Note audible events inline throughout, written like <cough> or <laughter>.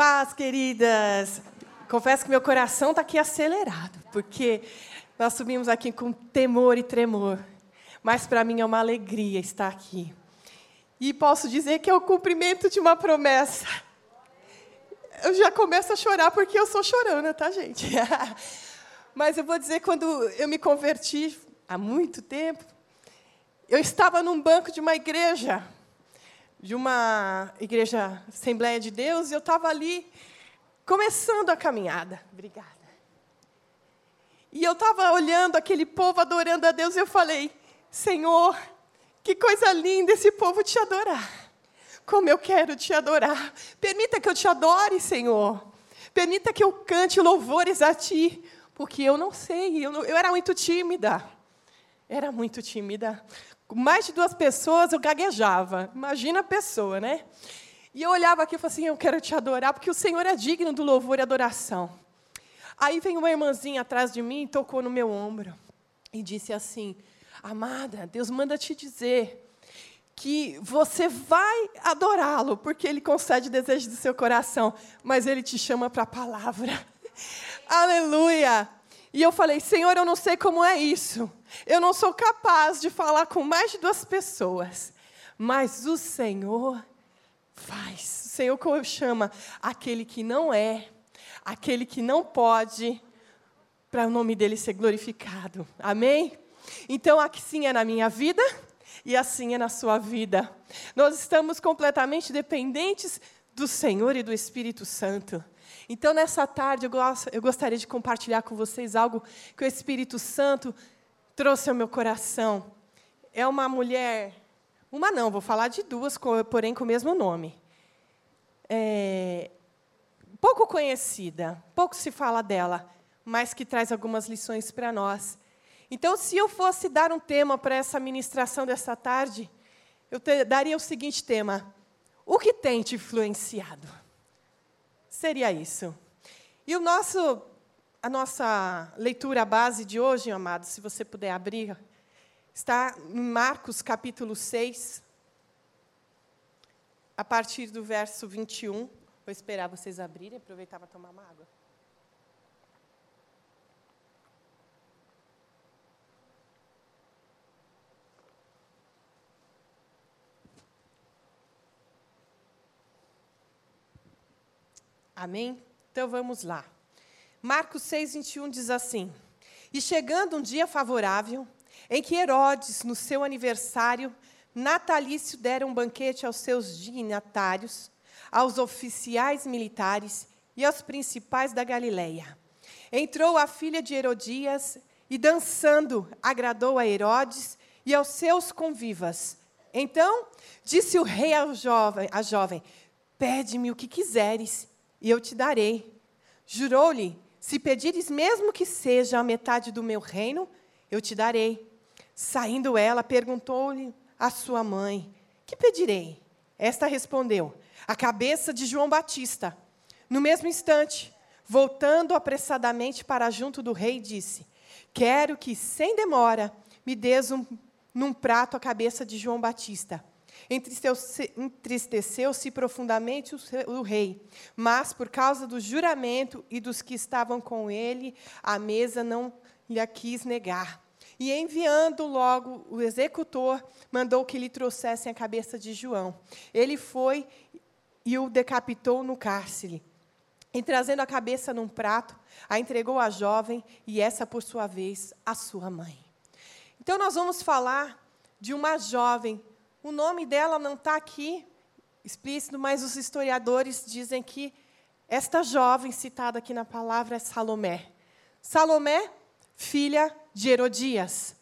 Paz, queridas. Confesso que meu coração está aqui acelerado, porque nós subimos aqui com temor e tremor. Mas para mim é uma alegria estar aqui. E posso dizer que é o cumprimento de uma promessa. Eu já começo a chorar porque eu sou chorona, tá, gente? <laughs> Mas eu vou dizer, quando eu me converti, há muito tempo, eu estava num banco de uma igreja, de uma igreja Assembleia de Deus, e eu estava ali começando a caminhada. Obrigada. E eu estava olhando aquele povo adorando a Deus, e eu falei: Senhor, que coisa linda esse povo te adorar. Como eu quero te adorar. Permita que eu te adore, Senhor. Permita que eu cante louvores a ti, porque eu não sei, eu, não, eu era muito tímida. Era muito tímida. Com mais de duas pessoas eu gaguejava. Imagina a pessoa, né? E eu olhava aqui e falava assim: Eu quero te adorar, porque o Senhor é digno do louvor e adoração. Aí vem uma irmãzinha atrás de mim, tocou no meu ombro e disse assim: Amada, Deus manda te dizer que você vai adorá-lo, porque ele concede desejos do seu coração, mas ele te chama para a palavra. <laughs> Aleluia! E eu falei: Senhor, eu não sei como é isso. Eu não sou capaz de falar com mais de duas pessoas. Mas o Senhor faz. O Senhor chama aquele que não é, aquele que não pode, para o nome dele ser glorificado. Amém? Então, assim é na minha vida e assim é na sua vida. Nós estamos completamente dependentes do Senhor e do Espírito Santo. Então, nessa tarde, eu, gosto, eu gostaria de compartilhar com vocês algo que o Espírito Santo trouxe ao meu coração. É uma mulher, uma não, vou falar de duas, porém com o mesmo nome. É, pouco conhecida, pouco se fala dela, mas que traz algumas lições para nós. Então, se eu fosse dar um tema para essa ministração dessa tarde, eu te, daria o seguinte tema: O que tem te influenciado? Seria isso. E o nosso, a nossa leitura base de hoje, amados, se você puder abrir, está em Marcos capítulo 6, a partir do verso 21. Vou esperar vocês abrirem, aproveitar para tomar uma água. Amém? Então vamos lá. Marcos 6, 21 diz assim: E chegando um dia favorável, em que Herodes, no seu aniversário natalício, dera um banquete aos seus dignatários, aos oficiais militares e aos principais da Galileia. Entrou a filha de Herodias e, dançando, agradou a Herodes e aos seus convivas. Então disse o rei ao jovem, à jovem: Pede-me o que quiseres e eu te darei. Jurou-lhe: Se pedires mesmo que seja a metade do meu reino, eu te darei. Saindo ela, perguntou-lhe a sua mãe: Que pedirei? Esta respondeu: A cabeça de João Batista. No mesmo instante, voltando apressadamente para junto do rei, disse: Quero que, sem demora, me des um, num prato a cabeça de João Batista. Entristeceu-se profundamente o rei, mas por causa do juramento e dos que estavam com ele, a mesa não lhe quis negar. E enviando logo o executor, mandou que lhe trouxessem a cabeça de João. Ele foi e o decapitou no cárcere. E trazendo a cabeça num prato, a entregou à jovem e essa, por sua vez, à sua mãe. Então, nós vamos falar de uma jovem o nome dela não está aqui explícito, mas os historiadores dizem que esta jovem citada aqui na palavra é Salomé. Salomé, filha de Herodias,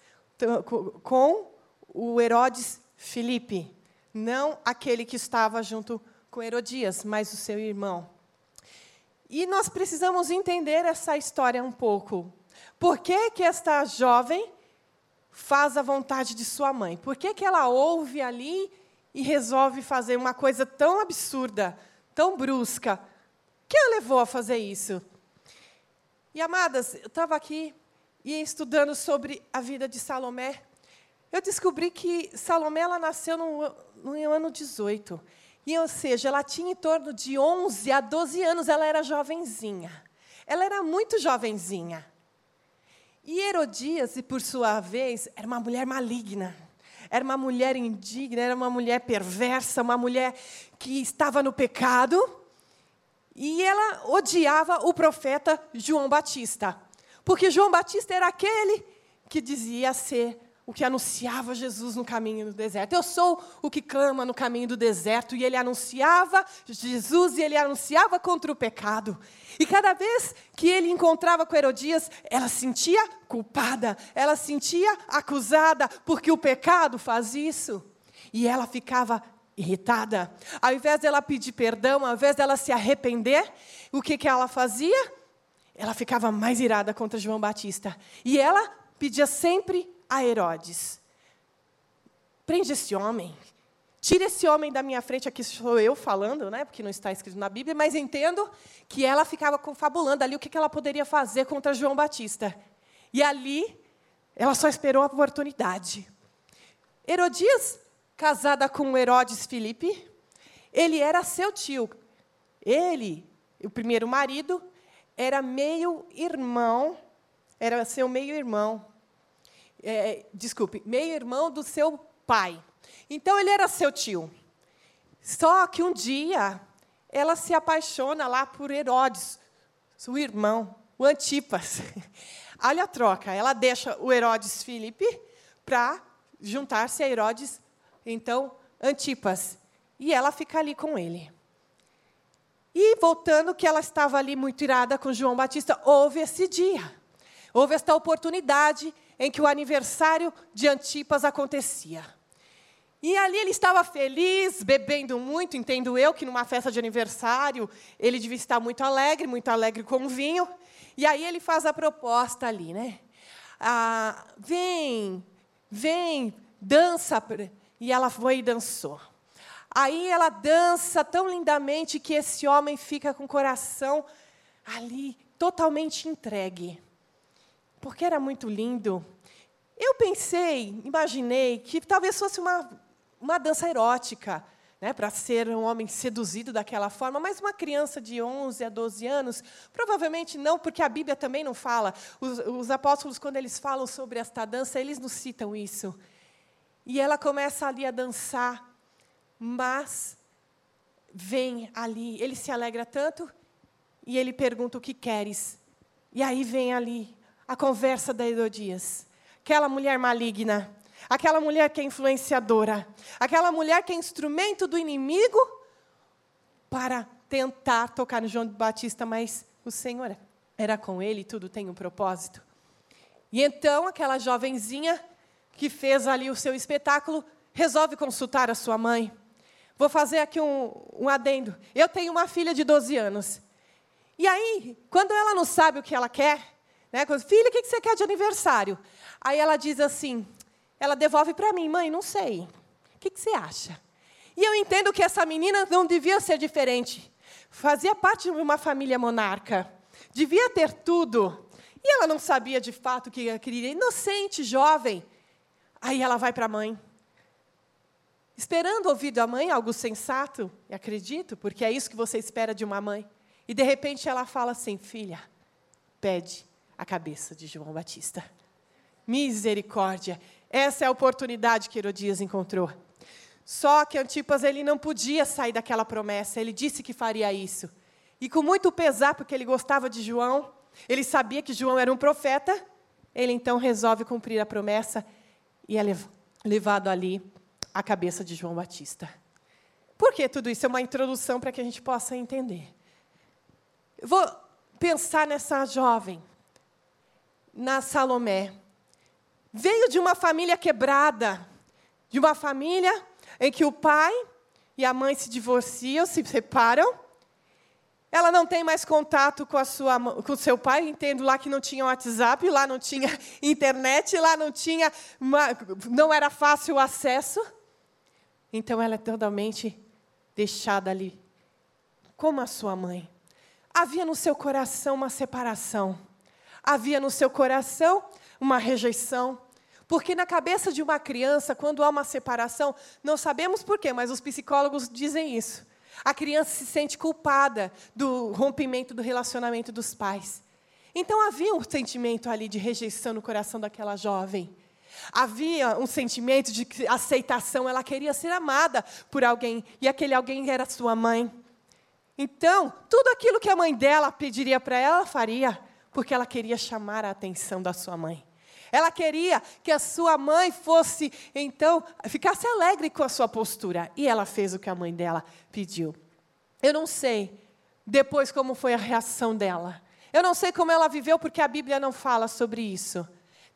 com o Herodes Filipe. Não aquele que estava junto com Herodias, mas o seu irmão. E nós precisamos entender essa história um pouco. Por que, que esta jovem faz a vontade de sua mãe? Por que, que ela ouve ali e resolve fazer uma coisa tão absurda, tão brusca? Que a levou a fazer isso? E, amadas, eu estava aqui e estudando sobre a vida de Salomé. Eu descobri que Salomé ela nasceu no, no ano 18. E, ou seja, ela tinha em torno de 11 a 12 anos, ela era jovenzinha. Ela era muito jovenzinha. E Herodias, por sua vez, era uma mulher maligna. Era uma mulher indigna, era uma mulher perversa, uma mulher que estava no pecado. E ela odiava o profeta João Batista. Porque João Batista era aquele que dizia ser o que anunciava Jesus no caminho do deserto. Eu sou o que clama no caminho do deserto. E ele anunciava Jesus e ele anunciava contra o pecado. E cada vez que ele encontrava com Herodias, ela sentia culpada, ela sentia acusada, porque o pecado faz isso. E ela ficava irritada. Ao invés dela pedir perdão, ao invés dela se arrepender, o que, que ela fazia? Ela ficava mais irada contra João Batista. E ela pedia sempre a Herodes: prende esse homem, tira esse homem da minha frente. Aqui sou eu falando, né, porque não está escrito na Bíblia, mas entendo que ela ficava confabulando ali o que ela poderia fazer contra João Batista. E ali, ela só esperou a oportunidade. Herodias, casada com Herodes Filipe, ele era seu tio. Ele, o primeiro marido, era meio irmão, era seu meio irmão é, desculpe, meio-irmão do seu pai. Então ele era seu tio. Só que um dia ela se apaixona lá por Herodes, seu irmão, o Antipas. <laughs> Olha a troca, ela deixa o Herodes Filipe para juntar-se a Herodes, então, Antipas. E ela fica ali com ele. E voltando que ela estava ali muito irada com João Batista, houve esse dia. Houve esta oportunidade em que o aniversário de Antipas acontecia. E ali ele estava feliz, bebendo muito, entendo eu que numa festa de aniversário ele devia estar muito alegre, muito alegre com vinho. E aí ele faz a proposta ali, né? Ah, vem, vem, dança. E ela foi e dançou. Aí ela dança tão lindamente que esse homem fica com o coração ali totalmente entregue porque era muito lindo. Eu pensei, imaginei que talvez fosse uma, uma dança erótica, né, para ser um homem seduzido daquela forma, mas uma criança de 11 a 12 anos, provavelmente não, porque a Bíblia também não fala. Os, os apóstolos, quando eles falam sobre esta dança, eles nos citam isso. E ela começa ali a dançar, mas vem ali, ele se alegra tanto, e ele pergunta: O que queres? E aí vem ali a conversa da Herodias. Aquela mulher maligna, aquela mulher que é influenciadora, aquela mulher que é instrumento do inimigo para tentar tocar no João Batista, mas o Senhor era com ele, tudo tem um propósito. E então aquela jovenzinha que fez ali o seu espetáculo resolve consultar a sua mãe. Vou fazer aqui um, um adendo. Eu tenho uma filha de 12 anos. E aí, quando ela não sabe o que ela quer, né? Filha, o que você quer de aniversário? Aí ela diz assim, ela devolve para mim, mãe, não sei. O que você acha? E eu entendo que essa menina não devia ser diferente. Fazia parte de uma família monarca. Devia ter tudo. E ela não sabia de fato que ela queria. Inocente, jovem. Aí ela vai para a mãe. Esperando ouvir da mãe algo sensato, e acredito, porque é isso que você espera de uma mãe. E de repente ela fala assim: filha, pede a cabeça de João Batista. Misericórdia! Essa é a oportunidade que Herodias encontrou. Só que Antipas ele não podia sair daquela promessa, ele disse que faria isso. E com muito pesar, porque ele gostava de João, ele sabia que João era um profeta, ele então resolve cumprir a promessa e é levado ali a cabeça de João Batista. Por que tudo isso? É uma introdução para que a gente possa entender. Vou pensar nessa jovem na Salomé. Veio de uma família quebrada, de uma família em que o pai e a mãe se divorciam, se separam. Ela não tem mais contato com, a sua, com o seu pai, entendo lá que não tinha WhatsApp, lá não tinha <laughs> internet, lá não tinha, uma, não era fácil o acesso. Então ela é totalmente deixada ali, como a sua mãe. Havia no seu coração uma separação havia no seu coração uma rejeição. Porque na cabeça de uma criança, quando há uma separação, não sabemos por quê, mas os psicólogos dizem isso. A criança se sente culpada do rompimento do relacionamento dos pais. Então havia um sentimento ali de rejeição no coração daquela jovem. Havia um sentimento de aceitação, ela queria ser amada por alguém, e aquele alguém era sua mãe. Então, tudo aquilo que a mãe dela pediria para ela, ela faria, porque ela queria chamar a atenção da sua mãe. Ela queria que a sua mãe fosse, então, ficasse alegre com a sua postura. E ela fez o que a mãe dela pediu. Eu não sei depois como foi a reação dela. Eu não sei como ela viveu, porque a Bíblia não fala sobre isso.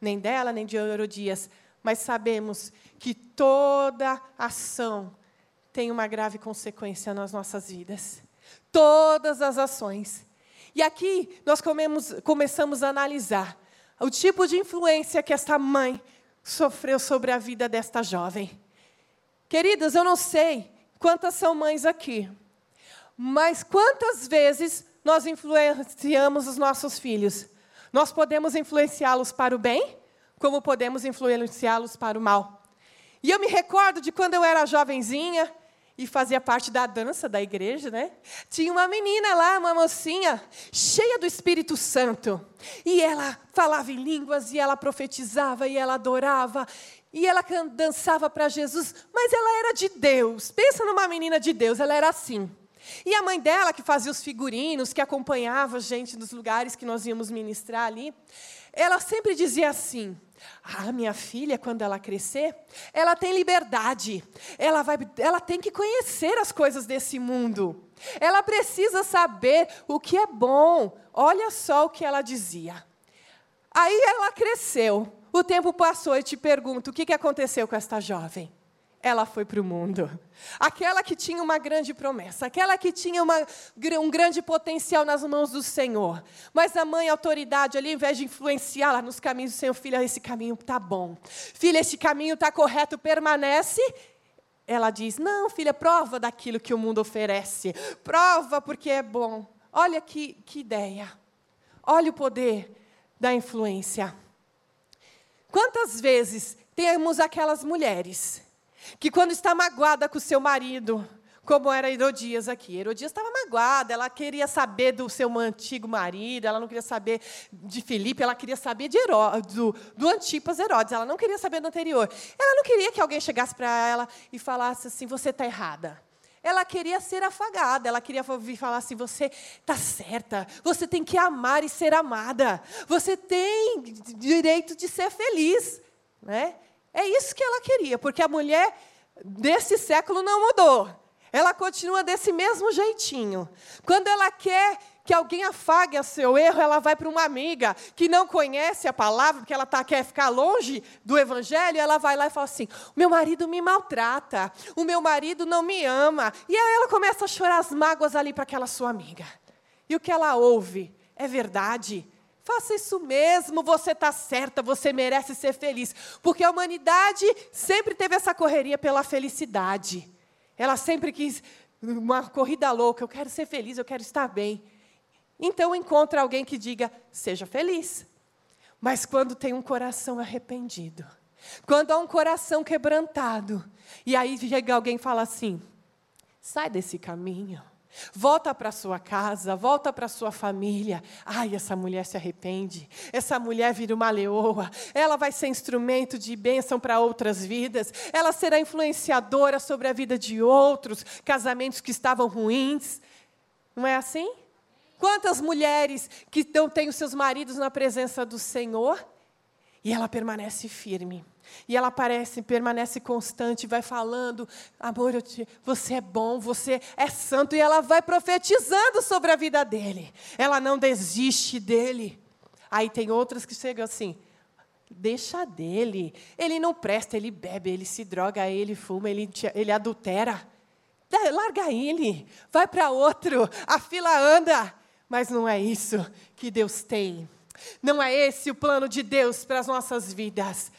Nem dela, nem de Herodias. Mas sabemos que toda ação tem uma grave consequência nas nossas vidas. Todas as ações. E aqui nós comemos, começamos a analisar o tipo de influência que esta mãe sofreu sobre a vida desta jovem. Queridas, eu não sei quantas são mães aqui, mas quantas vezes nós influenciamos os nossos filhos? Nós podemos influenciá-los para o bem, como podemos influenciá-los para o mal. E eu me recordo de quando eu era jovenzinha, e fazia parte da dança da igreja, né? Tinha uma menina lá, uma mocinha, cheia do Espírito Santo. E ela falava em línguas, e ela profetizava, e ela adorava, e ela dançava para Jesus, mas ela era de Deus. Pensa numa menina de Deus, ela era assim. E a mãe dela, que fazia os figurinos, que acompanhava a gente nos lugares que nós íamos ministrar ali, ela sempre dizia assim: ah, minha filha, quando ela crescer, ela tem liberdade. Ela, vai, ela tem que conhecer as coisas desse mundo. Ela precisa saber o que é bom. Olha só o que ela dizia. Aí ela cresceu. O tempo passou e te pergunto: o que aconteceu com esta jovem? Ela foi para o mundo. Aquela que tinha uma grande promessa, aquela que tinha uma, um grande potencial nas mãos do Senhor. Mas a mãe, a autoridade ali, ao invés de influenciá-la nos caminhos do Senhor, filha, esse caminho está bom. Filha, esse caminho está correto, permanece. Ela diz: Não, filha, prova daquilo que o mundo oferece. Prova porque é bom. Olha que, que ideia. Olha o poder da influência. Quantas vezes temos aquelas mulheres que quando está magoada com o seu marido, como era Herodias aqui. Herodias estava magoada, ela queria saber do seu antigo marido, ela não queria saber de Filipe, ela queria saber de Herodes, do, do Antipas Herodes, ela não queria saber do anterior. Ela não queria que alguém chegasse para ela e falasse assim: você está errada. Ela queria ser afagada, ela queria ouvir falar assim: você está certa, você tem que amar e ser amada, você tem direito de ser feliz. Né? É isso que ela queria, porque a mulher desse século não mudou. Ela continua desse mesmo jeitinho. Quando ela quer que alguém afague o seu erro, ela vai para uma amiga que não conhece a palavra, porque ela tá, quer ficar longe do evangelho, ela vai lá e fala assim: o meu marido me maltrata, o meu marido não me ama. E aí ela começa a chorar as mágoas ali para aquela sua amiga. E o que ela ouve é verdade. Faça isso mesmo, você está certa, você merece ser feliz. Porque a humanidade sempre teve essa correria pela felicidade. Ela sempre quis uma corrida louca, eu quero ser feliz, eu quero estar bem. Então encontra alguém que diga, seja feliz. Mas quando tem um coração arrependido, quando há um coração quebrantado, e aí chega alguém e fala assim: sai desse caminho. Volta para sua casa, volta para sua família. Ai, essa mulher se arrepende. Essa mulher vira uma leoa. Ela vai ser instrumento de bênção para outras vidas. Ela será influenciadora sobre a vida de outros, casamentos que estavam ruins. Não é assim? Quantas mulheres que não têm os seus maridos na presença do Senhor e ela permanece firme. E ela parece, permanece constante, vai falando, amor, te, você é bom, você é santo, e ela vai profetizando sobre a vida dele. Ela não desiste dele. Aí tem outras que chegam assim, deixa dele. Ele não presta, ele bebe, ele se droga, ele fuma, ele, ele adultera. Larga ele, vai para outro, a fila anda. Mas não é isso que Deus tem. Não é esse o plano de Deus para as nossas vidas.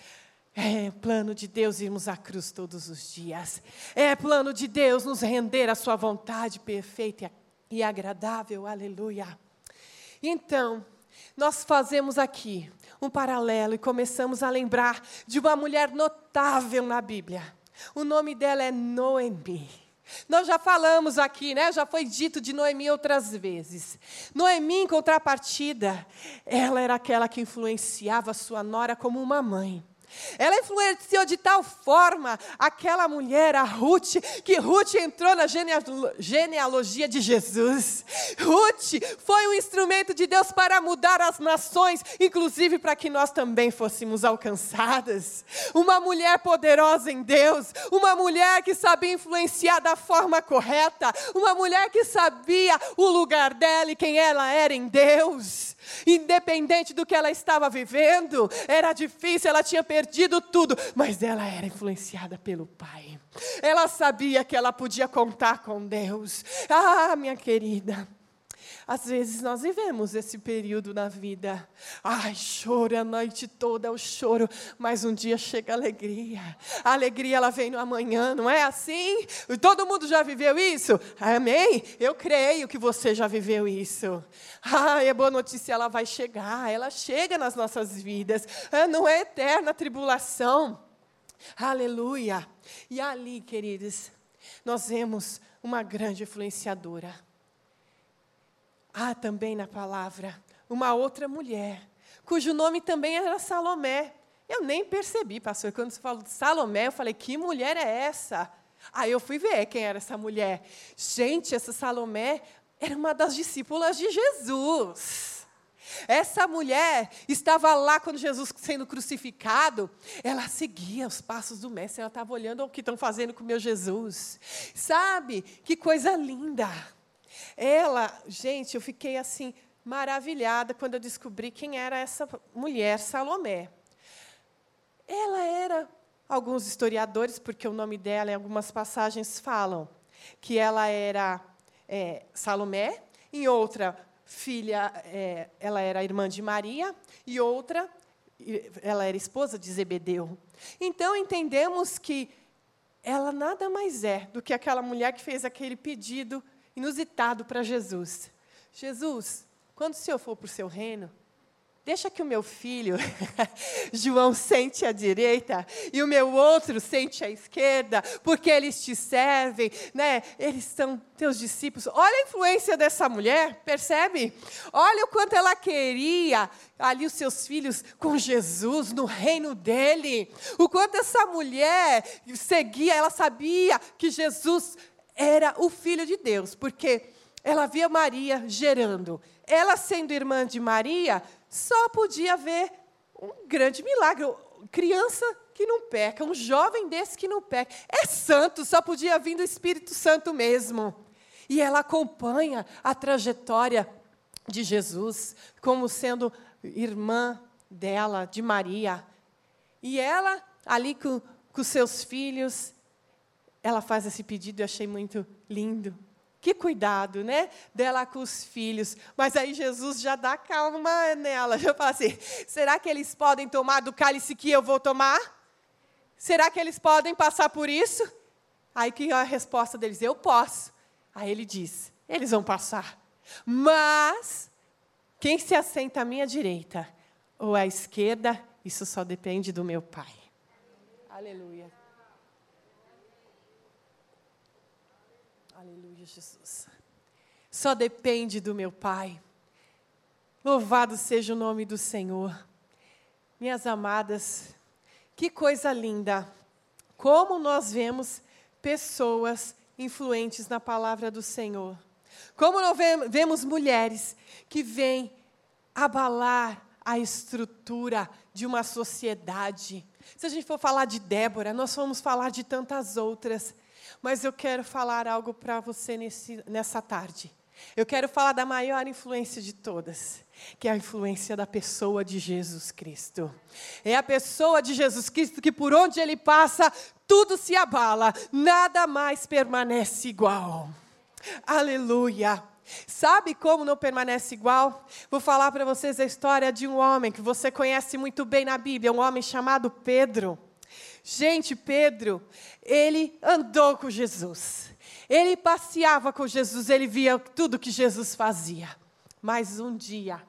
É plano de Deus irmos à cruz todos os dias. É plano de Deus nos render à Sua vontade perfeita e agradável. Aleluia. Então, nós fazemos aqui um paralelo e começamos a lembrar de uma mulher notável na Bíblia. O nome dela é Noemi. Nós já falamos aqui, né? Já foi dito de Noemi outras vezes. Noemi, em contrapartida, ela era aquela que influenciava sua nora como uma mãe. Ela influenciou de tal forma aquela mulher, a Ruth, que Ruth entrou na genealogia de Jesus. Ruth foi um instrumento de Deus para mudar as nações, inclusive para que nós também fôssemos alcançadas. Uma mulher poderosa em Deus, uma mulher que sabia influenciar da forma correta, uma mulher que sabia o lugar dela e quem ela era em Deus. Independente do que ela estava vivendo, era difícil, ela tinha perdido tudo, mas ela era influenciada pelo Pai. Ela sabia que ela podia contar com Deus. Ah, minha querida, às vezes nós vivemos esse período na vida. Ai, choro a noite toda, o choro, mas um dia chega a alegria. A alegria ela vem no amanhã, não é assim? Todo mundo já viveu isso? Amém? Eu creio que você já viveu isso. Ai, a boa notícia ela vai chegar, ela chega nas nossas vidas. Ah, não é eterna tribulação. Aleluia. E ali, queridos, nós vemos uma grande influenciadora Há também na palavra uma outra mulher, cujo nome também era Salomé. Eu nem percebi, pastor, quando você falou de Salomé, eu falei, que mulher é essa? Aí eu fui ver quem era essa mulher. Gente, essa Salomé era uma das discípulas de Jesus. Essa mulher estava lá quando Jesus sendo crucificado, ela seguia os passos do mestre, ela estava olhando o que estão fazendo com o meu Jesus. Sabe? Que coisa linda. Ela, gente, eu fiquei assim maravilhada quando eu descobri quem era essa mulher, Salomé. Ela era, alguns historiadores, porque o nome dela em algumas passagens falam que ela era é, Salomé, em outra filha, é, ela era irmã de Maria, e outra, ela era esposa de Zebedeu. Então entendemos que ela nada mais é do que aquela mulher que fez aquele pedido inusitado para Jesus. Jesus, quando o Senhor for para o seu reino, deixa que o meu filho, <laughs> João, sente à direita e o meu outro sente à esquerda, porque eles te servem, né? eles são teus discípulos. Olha a influência dessa mulher, percebe? Olha o quanto ela queria ali os seus filhos com Jesus no reino dele. O quanto essa mulher seguia, ela sabia que Jesus era o Filho de Deus, porque ela via Maria gerando. Ela, sendo irmã de Maria, só podia ver um grande milagre. Criança que não peca, um jovem desse que não peca. É santo, só podia vir do Espírito Santo mesmo. E ela acompanha a trajetória de Jesus como sendo irmã dela, de Maria. E ela, ali com, com seus filhos, ela faz esse pedido, eu achei muito lindo. Que cuidado, né? Dela com os filhos. Mas aí Jesus já dá calma nela. Já fala assim: será que eles podem tomar do cálice que eu vou tomar? Será que eles podem passar por isso? Aí que a resposta deles: eu posso. Aí ele diz: eles vão passar. Mas quem se assenta à minha direita ou à esquerda, isso só depende do meu Pai. Aleluia. Aleluia, Jesus. Só depende do meu Pai. Louvado seja o nome do Senhor. Minhas amadas, que coisa linda. Como nós vemos pessoas influentes na palavra do Senhor. Como nós vemos mulheres que vêm abalar a estrutura de uma sociedade. Se a gente for falar de Débora, nós vamos falar de tantas outras mas eu quero falar algo para você nesse, nessa tarde. Eu quero falar da maior influência de todas, que é a influência da pessoa de Jesus Cristo. É a pessoa de Jesus Cristo que por onde ele passa, tudo se abala, nada mais permanece igual. Aleluia. Sabe como não permanece igual? Vou falar para vocês a história de um homem que você conhece muito bem na Bíblia, um homem chamado Pedro. Gente, Pedro, ele andou com Jesus. Ele passeava com Jesus, ele via tudo que Jesus fazia. Mas um dia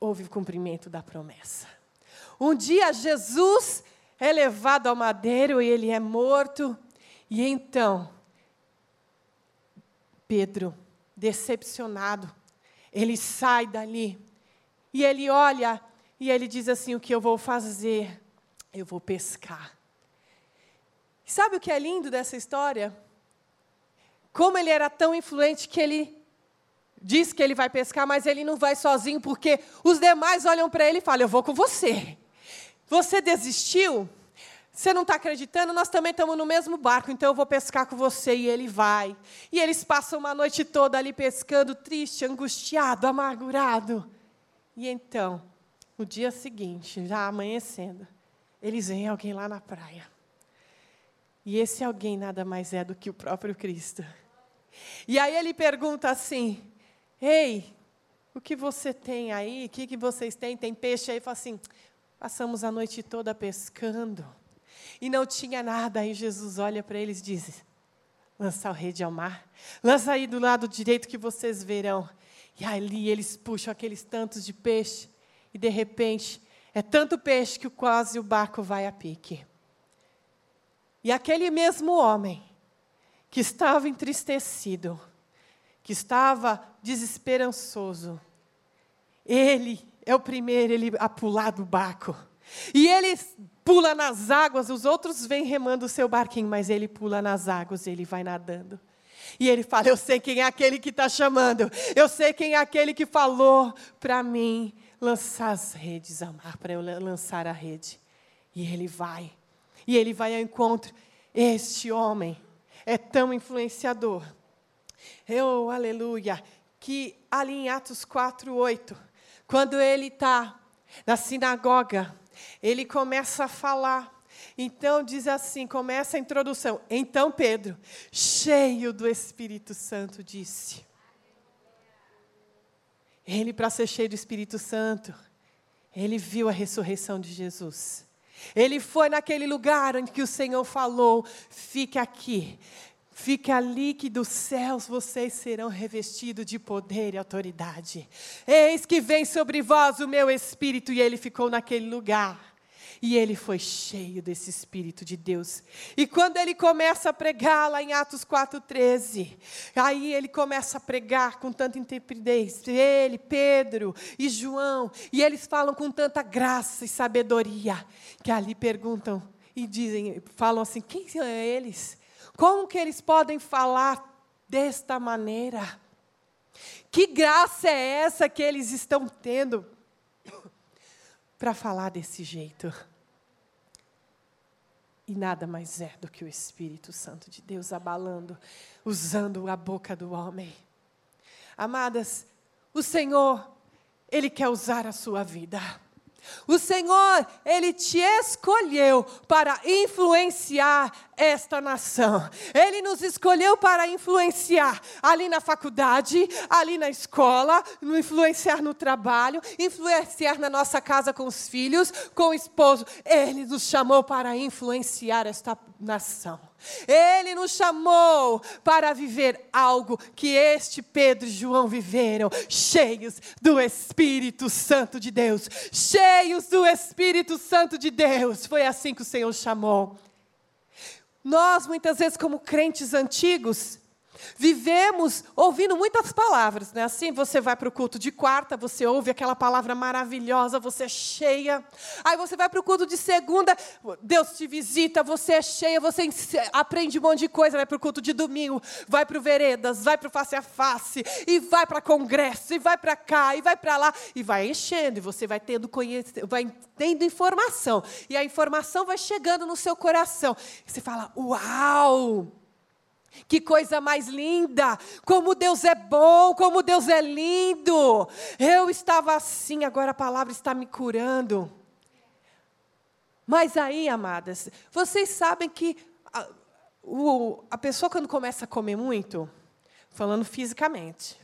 houve o cumprimento da promessa. Um dia Jesus é levado ao madeiro e ele é morto. E então Pedro, decepcionado, ele sai dali e ele olha e ele diz assim: O que eu vou fazer? Eu vou pescar. Sabe o que é lindo dessa história? Como ele era tão influente que ele diz que ele vai pescar, mas ele não vai sozinho, porque os demais olham para ele e falam: Eu vou com você. Você desistiu? Você não está acreditando? Nós também estamos no mesmo barco, então eu vou pescar com você. E ele vai. E eles passam uma noite toda ali pescando, triste, angustiado, amargurado. E então, no dia seguinte, já amanhecendo, eles veem alguém lá na praia. E esse alguém nada mais é do que o próprio Cristo. E aí ele pergunta assim: Ei, o que você tem aí? O que, que vocês têm? Tem peixe aí? Ele fala assim: Passamos a noite toda pescando e não tinha nada. Aí Jesus olha para eles e diz: Lança o rede ao mar, lança aí do lado direito que vocês verão. E ali eles puxam aqueles tantos de peixe, e de repente é tanto peixe que quase o barco vai a pique. E aquele mesmo homem, que estava entristecido, que estava desesperançoso, ele é o primeiro ele a pular do barco. E ele pula nas águas, os outros vêm remando o seu barquinho, mas ele pula nas águas, ele vai nadando. E ele fala: Eu sei quem é aquele que está chamando, eu sei quem é aquele que falou para mim lançar as redes ao mar, para eu lançar a rede. E ele vai, e ele vai ao encontro. Este homem é tão influenciador. Eu, aleluia, que ali em Atos 4, 8, quando ele está na sinagoga, ele começa a falar. Então diz assim, começa a introdução. Então Pedro, cheio do Espírito Santo, disse: Ele para ser cheio do Espírito Santo, ele viu a ressurreição de Jesus. Ele foi naquele lugar onde que o Senhor falou: fique aqui, Fique ali que dos céus vocês serão revestidos de poder e autoridade. Eis que vem sobre vós o meu espírito, e ele ficou naquele lugar. E ele foi cheio desse Espírito de Deus. E quando ele começa a pregar lá em Atos 4,13, aí ele começa a pregar com tanta intrepidez. Ele, Pedro e João, e eles falam com tanta graça e sabedoria, que ali perguntam e dizem, falam assim: quem são eles? Como que eles podem falar desta maneira? Que graça é essa que eles estão tendo para falar desse jeito? E nada mais é do que o Espírito Santo de Deus abalando, usando a boca do homem. Amadas, o Senhor, Ele quer usar a sua vida. O Senhor, Ele te escolheu para influenciar esta nação. Ele nos escolheu para influenciar ali na faculdade, ali na escola, influenciar no trabalho, influenciar na nossa casa com os filhos, com o esposo. Ele nos chamou para influenciar esta nação. Ele nos chamou para viver algo que este Pedro e João viveram, cheios do Espírito Santo de Deus, cheios do Espírito Santo de Deus. Foi assim que o Senhor chamou. Nós, muitas vezes, como crentes antigos, Vivemos ouvindo muitas palavras, né? Assim, você vai para o culto de quarta, você ouve aquela palavra maravilhosa, você é cheia. Aí você vai para o culto de segunda, Deus te visita, você é cheia, você aprende um monte de coisa, vai para o culto de domingo, vai para o veredas, vai para o face a face, e vai para congresso, e vai para cá, e vai para lá, e vai enchendo, e você vai tendo conhecimento, vai tendo informação, e a informação vai chegando no seu coração. E você fala: "Uau!" Que coisa mais linda! Como Deus é bom, como Deus é lindo! Eu estava assim, agora a palavra está me curando. Mas aí, amadas, vocês sabem que a, o, a pessoa, quando começa a comer muito, falando fisicamente,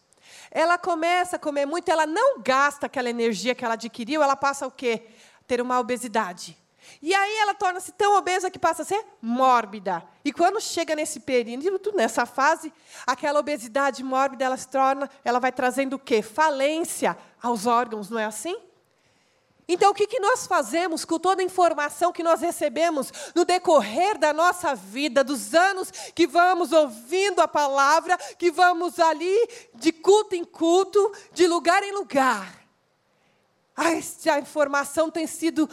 ela começa a comer muito, ela não gasta aquela energia que ela adquiriu, ela passa o quê? Ter uma obesidade. E aí ela torna-se tão obesa que passa a ser mórbida. E quando chega nesse período, nessa fase, aquela obesidade mórbida ela se torna, ela vai trazendo o quê? Falência aos órgãos, não é assim? Então, o que, que nós fazemos com toda a informação que nós recebemos no decorrer da nossa vida, dos anos que vamos ouvindo a palavra, que vamos ali de culto em culto, de lugar em lugar? A informação tem sido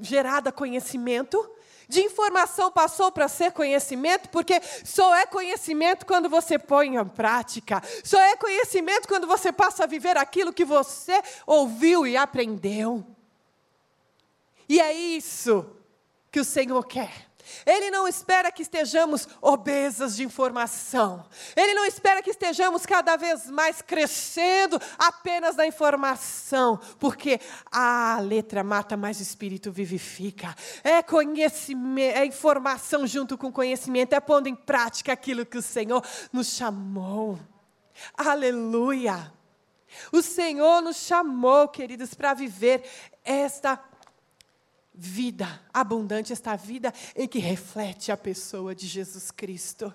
gerada conhecimento, de informação passou para ser conhecimento, porque só é conhecimento quando você põe em prática, só é conhecimento quando você passa a viver aquilo que você ouviu e aprendeu. E é isso que o Senhor quer. Ele não espera que estejamos obesas de informação. Ele não espera que estejamos cada vez mais crescendo apenas na informação, porque a letra mata, mas o espírito vivifica. É conhecimento, é informação junto com conhecimento, é pondo em prática aquilo que o Senhor nos chamou. Aleluia! O Senhor nos chamou, queridos, para viver esta vida abundante, esta vida em que reflete a pessoa de Jesus Cristo.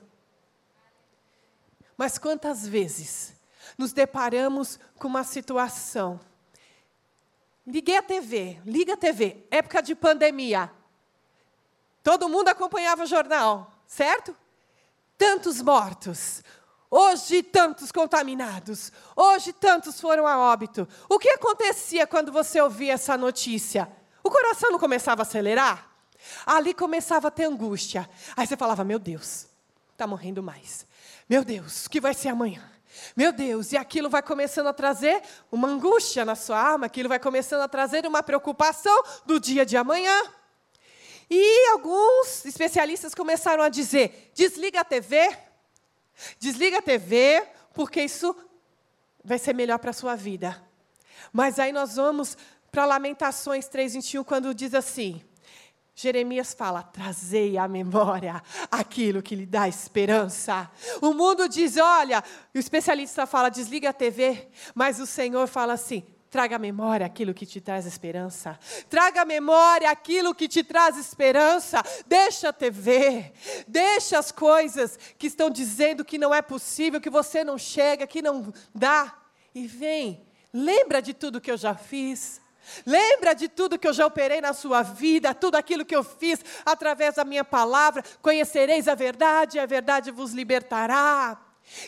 Mas quantas vezes nos deparamos com uma situação? Liguei a TV, liga a TV, época de pandemia. Todo mundo acompanhava o jornal, certo? Tantos mortos, Hoje, tantos contaminados. Hoje, tantos foram a óbito. O que acontecia quando você ouvia essa notícia? O coração não começava a acelerar? Ali começava a ter angústia. Aí você falava: Meu Deus, está morrendo mais. Meu Deus, o que vai ser amanhã? Meu Deus, e aquilo vai começando a trazer uma angústia na sua alma, aquilo vai começando a trazer uma preocupação do dia de amanhã. E alguns especialistas começaram a dizer: desliga a TV, desliga a TV, porque isso vai ser melhor para a sua vida. Mas aí nós vamos para Lamentações 3:21 quando diz assim: Jeremias fala: trazei à memória aquilo que lhe dá esperança. O mundo diz: olha, o especialista fala: desliga a TV, mas o Senhor fala assim: traga à memória aquilo que te traz esperança. Traga à memória aquilo que te traz esperança. Deixa a TV, deixa as coisas que estão dizendo que não é possível, que você não chega, que não dá. E vem, lembra de tudo que eu já fiz. Lembra de tudo que eu já operei na sua vida, tudo aquilo que eu fiz através da minha palavra. Conhecereis a verdade, e a verdade vos libertará.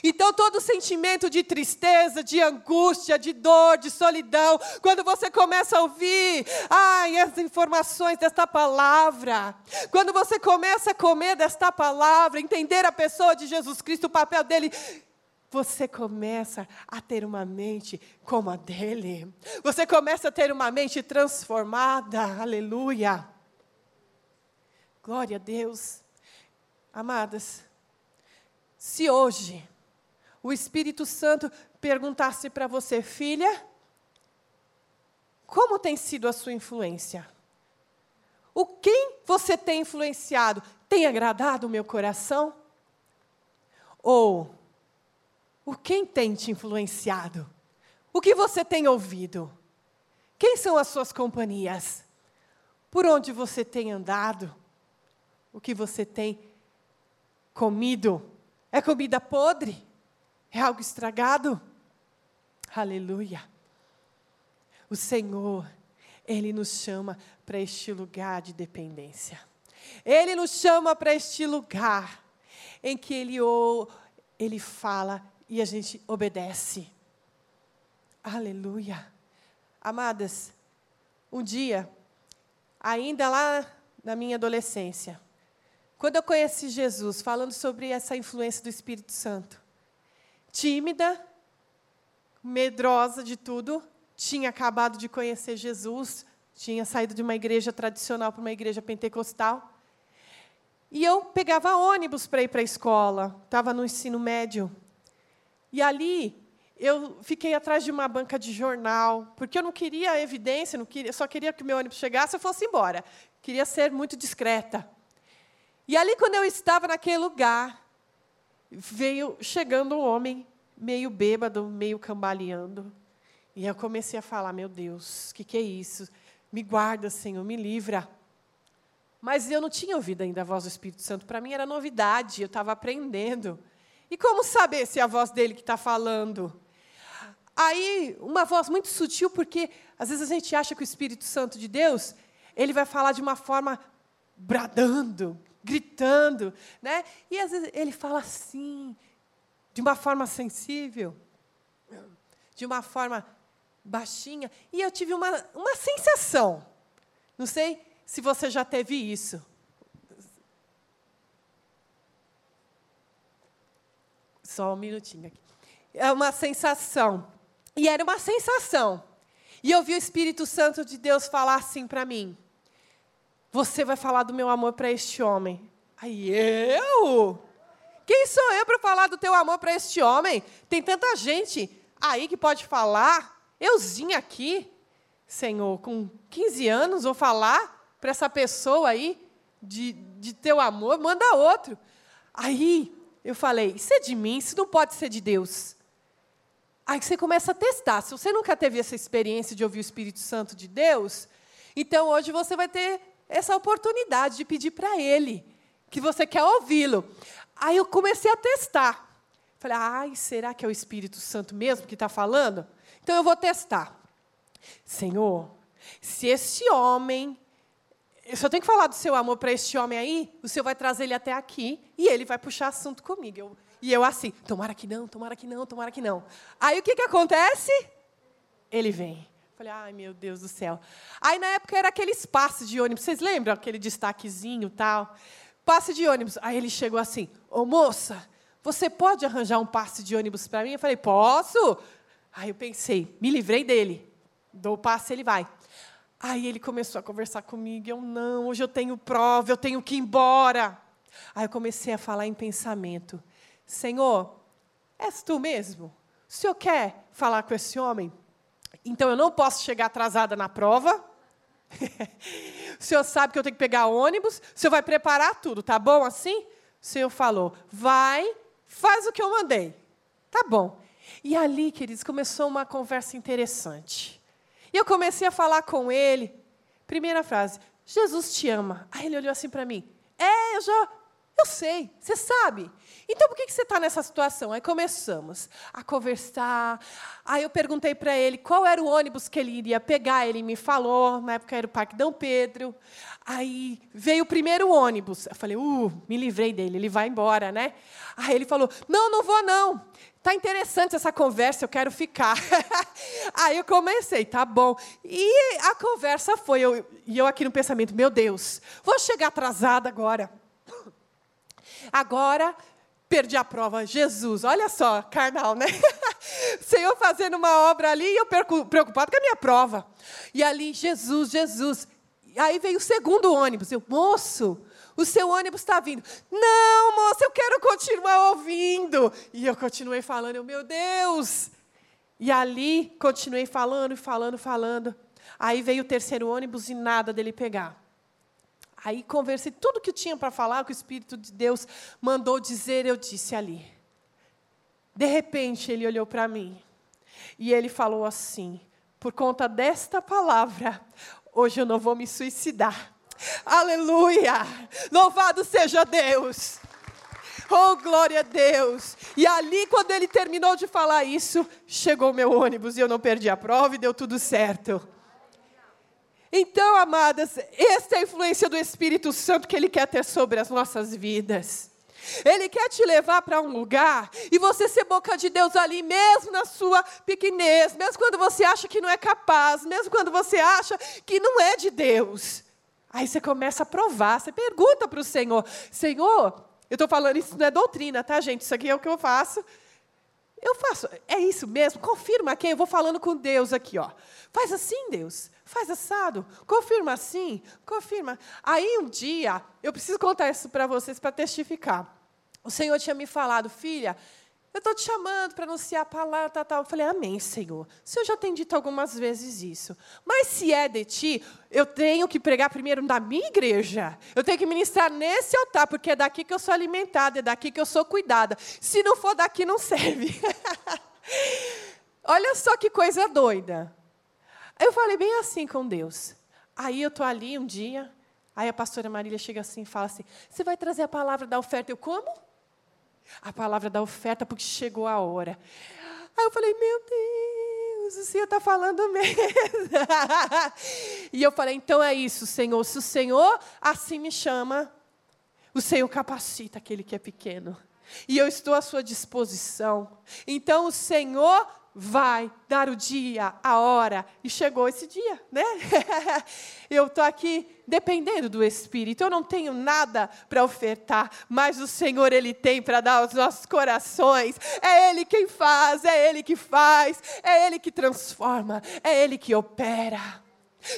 Então, todo sentimento de tristeza, de angústia, de dor, de solidão, quando você começa a ouvir ai, as informações desta palavra, quando você começa a comer desta palavra, entender a pessoa de Jesus Cristo, o papel dele você começa a ter uma mente como a dele. Você começa a ter uma mente transformada. Aleluia. Glória a Deus. Amadas, se hoje o Espírito Santo perguntasse para você, filha, como tem sido a sua influência? O quem você tem influenciado tem agradado o meu coração? Ou o quem tem te influenciado? O que você tem ouvido? Quem são as suas companhias? Por onde você tem andado? O que você tem comido? É comida podre? É algo estragado? Aleluia. O Senhor, Ele nos chama para este lugar de dependência. Ele nos chama para este lugar em que Ele, ele fala e a gente obedece. Aleluia. Amadas, um dia, ainda lá na minha adolescência, quando eu conheci Jesus, falando sobre essa influência do Espírito Santo, tímida, medrosa de tudo, tinha acabado de conhecer Jesus, tinha saído de uma igreja tradicional para uma igreja pentecostal. E eu pegava ônibus para ir para a escola, estava no ensino médio. E ali eu fiquei atrás de uma banca de jornal, porque eu não queria evidência, não queria, só queria que o meu ônibus chegasse e fosse embora. Queria ser muito discreta. E ali, quando eu estava naquele lugar, veio chegando um homem meio bêbado, meio cambaleando. E eu comecei a falar: Meu Deus, o que, que é isso? Me guarda, Senhor, me livra. Mas eu não tinha ouvido ainda a voz do Espírito Santo. Para mim era novidade, eu estava aprendendo. E como saber se é a voz dele que está falando? Aí, uma voz muito sutil, porque às vezes a gente acha que o Espírito Santo de Deus, ele vai falar de uma forma bradando, gritando, né? E às vezes ele fala assim, de uma forma sensível, de uma forma baixinha, e eu tive uma, uma sensação. Não sei se você já teve isso. Só um minutinho aqui. É uma sensação. E era uma sensação. E eu vi o Espírito Santo de Deus falar assim para mim: Você vai falar do meu amor para este homem. Aí eu? Quem sou eu para falar do teu amor para este homem? Tem tanta gente aí que pode falar. Euzinha aqui, Senhor, com 15 anos, vou falar para essa pessoa aí de, de teu amor, manda outro. Aí eu falei: Isso é de mim, isso não pode ser de Deus. Aí você começa a testar. Se você nunca teve essa experiência de ouvir o Espírito Santo de Deus, então hoje você vai ter essa oportunidade de pedir para Ele que você quer ouvi-lo. Aí eu comecei a testar. Falei, ai, será que é o Espírito Santo mesmo que está falando? Então eu vou testar. Senhor, se esse homem. Se eu tenho que falar do seu amor para este homem aí, o Senhor vai trazer ele até aqui e ele vai puxar assunto comigo. Eu, e eu assim, tomara que não, tomara que não, tomara que não. Aí o que, que acontece? Ele vem. Falei, ai meu Deus do céu. Aí na época era aqueles passes de ônibus, vocês lembram aquele destaquezinho tal? Passe de ônibus. Aí ele chegou assim, ô moça, você pode arranjar um passe de ônibus para mim? Eu falei, posso. Aí eu pensei, me livrei dele. Dou o passe, ele vai. Aí ele começou a conversar comigo. Eu, não, hoje eu tenho prova, eu tenho que ir embora. Aí eu comecei a falar em pensamento. Senhor, és tu mesmo? O senhor quer falar com esse homem? Então eu não posso chegar atrasada na prova. <laughs> o senhor sabe que eu tenho que pegar ônibus. O senhor vai preparar tudo, tá bom assim? O senhor falou: vai, faz o que eu mandei. Tá bom. E ali, queridos, começou uma conversa interessante. E eu comecei a falar com ele. Primeira frase: Jesus te ama. Aí ele olhou assim para mim: É, eu já eu sei, você sabe. Então por que você está nessa situação? Aí começamos a conversar. Aí eu perguntei para ele qual era o ônibus que ele iria pegar. Ele me falou, na época era o Parque Dom Pedro. Aí veio o primeiro ônibus. Eu falei, uh, me livrei dele, ele vai embora, né? Aí ele falou, não, não vou não. Tá interessante essa conversa, eu quero ficar. <laughs> Aí eu comecei, tá bom. E a conversa foi, eu, e eu aqui no pensamento, meu Deus, vou chegar atrasada agora. <coughs> Agora, perdi a prova. Jesus, olha só, carnal, né? <laughs> Senhor fazendo uma obra ali e eu preocupado com a minha prova. E ali, Jesus, Jesus. Aí veio o segundo ônibus. Eu, moço, o seu ônibus está vindo. Não, moço, eu quero continuar ouvindo. E eu continuei falando, eu, meu Deus. E ali, continuei falando, falando, falando. Aí veio o terceiro ônibus e nada dele pegar. Aí conversei tudo que tinha para falar, que o Espírito de Deus mandou dizer, eu disse ali. De repente, ele olhou para mim e ele falou assim: por conta desta palavra, hoje eu não vou me suicidar. Aleluia! Louvado seja Deus! Oh, glória a Deus! E ali, quando ele terminou de falar isso, chegou o meu ônibus e eu não perdi a prova e deu tudo certo. Então, amadas, esta é a influência do Espírito Santo que Ele quer ter sobre as nossas vidas. Ele quer te levar para um lugar e você ser boca de Deus ali, mesmo na sua pequenez, mesmo quando você acha que não é capaz, mesmo quando você acha que não é de Deus. Aí você começa a provar, você pergunta para o Senhor: Senhor, eu estou falando isso não é doutrina, tá, gente? Isso aqui é o que eu faço. Eu faço, é isso mesmo, confirma quem? Eu vou falando com Deus aqui, ó. Faz assim, Deus. Faz assado, confirma assim, confirma. Aí um dia, eu preciso contar isso para vocês para testificar. O Senhor tinha me falado, filha, eu estou te chamando para anunciar a palavra, tal, tal. Eu falei, amém, Senhor. O Senhor já tem dito algumas vezes isso. Mas se é de ti, eu tenho que pregar primeiro na minha igreja. Eu tenho que ministrar nesse altar, porque é daqui que eu sou alimentada, é daqui que eu sou cuidada. Se não for daqui, não serve. <laughs> Olha só que coisa doida. Eu falei bem assim com Deus. Aí eu estou ali um dia, aí a pastora Marília chega assim e fala assim: Você vai trazer a palavra da oferta? Eu, como? A palavra da oferta, porque chegou a hora. Aí eu falei: Meu o Senhor está falando mesmo. <laughs> e eu falei: então é isso, Senhor. Se o Senhor assim me chama, o Senhor capacita aquele que é pequeno. E eu estou à sua disposição. Então o Senhor vai dar o dia, a hora, e chegou esse dia, né? <laughs> eu estou aqui dependendo do Espírito, eu não tenho nada para ofertar, mas o Senhor, Ele tem para dar aos nossos corações, é Ele quem faz, é Ele que faz, é Ele que transforma, é Ele que opera.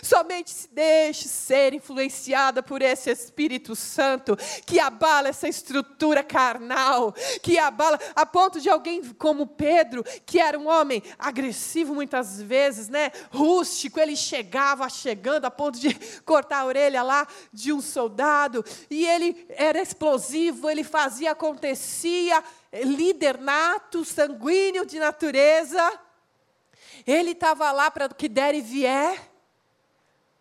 Somente se deixe ser influenciada por esse Espírito Santo que abala essa estrutura carnal, que abala a ponto de alguém como Pedro, que era um homem agressivo muitas vezes, né, rústico, ele chegava chegando a ponto de <laughs> cortar a orelha lá de um soldado, e ele era explosivo, ele fazia acontecia, líder nato, sanguíneo de natureza. Ele estava lá para o que der e vier.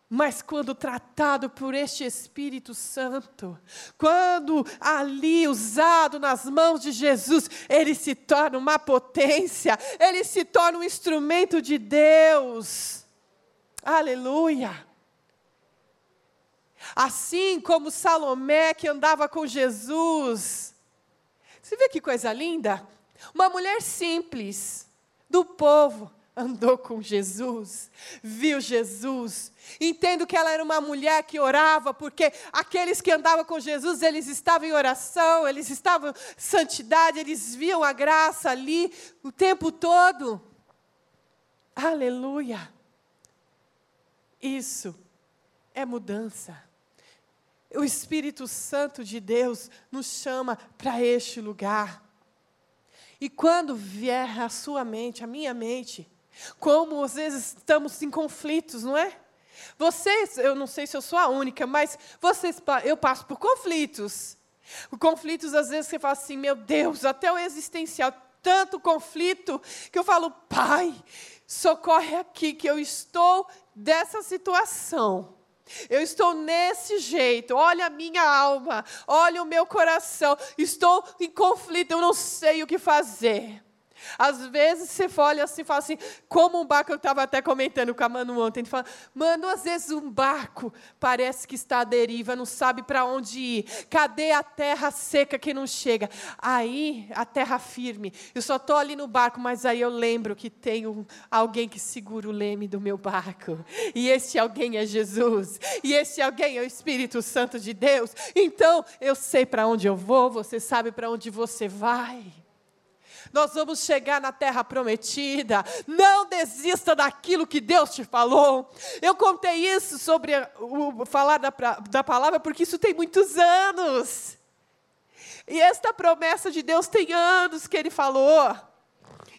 Mas quando tratado por este Espírito Santo, quando ali usado nas mãos de Jesus, ele se torna uma potência, ele se torna um instrumento de Deus. Aleluia! Assim como Salomé que andava com Jesus. Você vê que coisa linda? Uma mulher simples, do povo, andou com Jesus, viu Jesus. Entendo que ela era uma mulher que orava, porque aqueles que andavam com Jesus, eles estavam em oração, eles estavam em santidade, eles viam a graça ali o tempo todo. Aleluia! Isso é mudança. O Espírito Santo de Deus nos chama para este lugar. E quando vier a sua mente, a minha mente, como às vezes estamos em conflitos, não é? Vocês, eu não sei se eu sou a única, mas vocês, eu passo por conflitos. Conflitos, às vezes, você fala assim, meu Deus, até o existencial, tanto conflito, que eu falo, Pai, socorre aqui, que eu estou dessa situação. Eu estou nesse jeito, olha a minha alma, olha o meu coração, estou em conflito, eu não sei o que fazer. Às vezes você olha assim e fala assim, como um barco, eu estava até comentando com a Manu ontem, ele fala, mano, às vezes um barco parece que está à deriva, não sabe para onde ir. Cadê a terra seca que não chega? Aí, a terra firme. Eu só estou ali no barco, mas aí eu lembro que tem um, alguém que segura o leme do meu barco. E esse alguém é Jesus. E esse alguém é o Espírito Santo de Deus. Então, eu sei para onde eu vou, você sabe para onde você vai nós vamos chegar na terra prometida. Não desista daquilo que Deus te falou. Eu contei isso sobre o falar da, da palavra porque isso tem muitos anos. E esta promessa de Deus tem anos que Ele falou.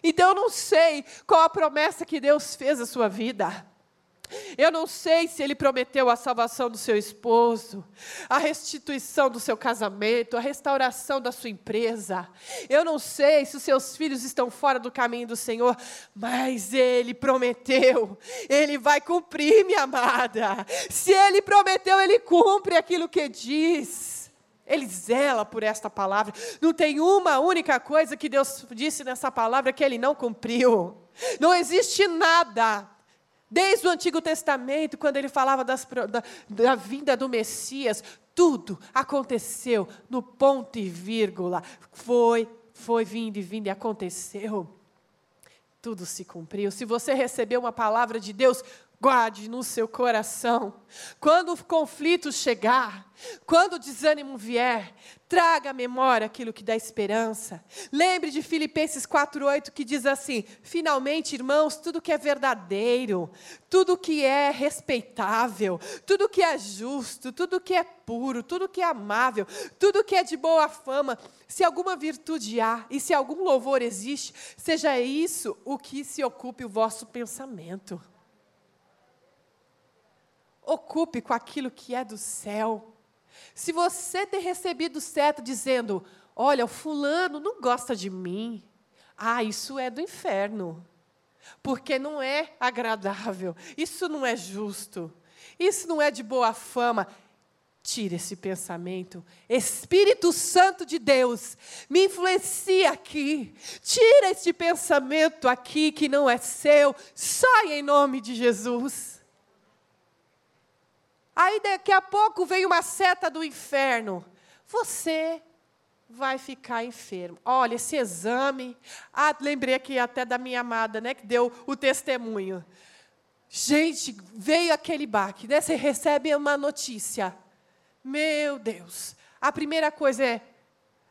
Então eu não sei qual a promessa que Deus fez à sua vida. Eu não sei se ele prometeu a salvação do seu esposo, a restituição do seu casamento, a restauração da sua empresa. Eu não sei se os seus filhos estão fora do caminho do Senhor, mas ele prometeu. Ele vai cumprir, minha amada. Se ele prometeu, ele cumpre aquilo que diz. Ele zela por esta palavra. Não tem uma única coisa que Deus disse nessa palavra que ele não cumpriu. Não existe nada Desde o Antigo Testamento, quando ele falava das, da, da vinda do Messias, tudo aconteceu no ponto e vírgula. Foi, foi vindo e vindo e aconteceu. Tudo se cumpriu. Se você recebeu uma palavra de Deus, guarde no seu coração. Quando o conflito chegar, quando o desânimo vier, traga à memória aquilo que dá esperança. Lembre de Filipenses 4:8 que diz assim: "Finalmente, irmãos, tudo que é verdadeiro, tudo que é respeitável, tudo que é justo, tudo que é puro, tudo que é amável, tudo que é de boa fama, se alguma virtude há e se algum louvor existe, seja isso o que se ocupe o vosso pensamento." Ocupe com aquilo que é do céu. Se você ter recebido certo dizendo, olha, o fulano não gosta de mim, ah, isso é do inferno. Porque não é agradável, isso não é justo, isso não é de boa fama. Tira esse pensamento. Espírito Santo de Deus, me influencia aqui. Tira este pensamento aqui que não é seu. Sai em nome de Jesus. Aí daqui a pouco vem uma seta do inferno. Você vai ficar enfermo. Olha, esse exame. Ah, lembrei aqui até da minha amada, né, que deu o testemunho. Gente, veio aquele baque, né? Você recebe uma notícia. Meu Deus. A primeira coisa é,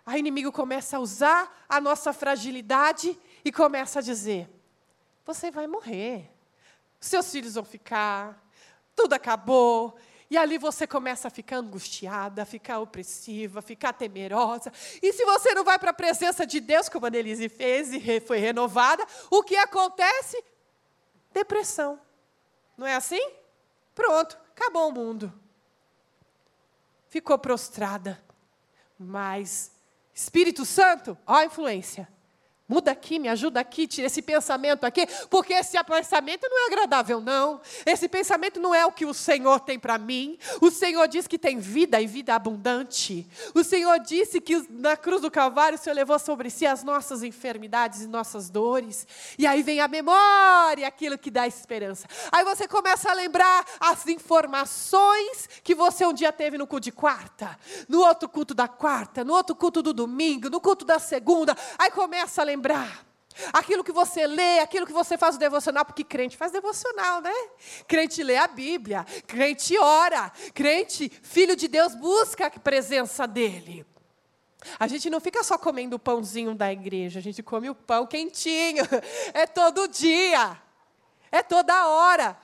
a inimigo começa a usar a nossa fragilidade e começa a dizer: você vai morrer. Seus filhos vão ficar, tudo acabou. E ali você começa a ficar angustiada, a ficar opressiva, a ficar temerosa. E se você não vai para a presença de Deus, como a Denise fez e foi renovada, o que acontece? Depressão. Não é assim? Pronto, acabou o mundo ficou prostrada. Mas, Espírito Santo, ó a influência. Muda aqui, me ajuda aqui, tira esse pensamento aqui, porque esse pensamento não é agradável, não. Esse pensamento não é o que o Senhor tem para mim. O Senhor diz que tem vida e vida abundante. O Senhor disse que na cruz do Calvário o Senhor levou sobre si as nossas enfermidades e nossas dores. E aí vem a memória, aquilo que dá esperança. Aí você começa a lembrar as informações que você um dia teve no culto de quarta, no outro culto da quarta, no outro culto do domingo, no culto da segunda. Aí começa a lembrar lembrar. Aquilo que você lê, aquilo que você faz o devocional, porque crente faz devocional, né? Crente lê a Bíblia, crente ora, crente, filho de Deus, busca a presença dEle. A gente não fica só comendo o pãozinho da igreja, a gente come o pão quentinho. É todo dia, é toda hora.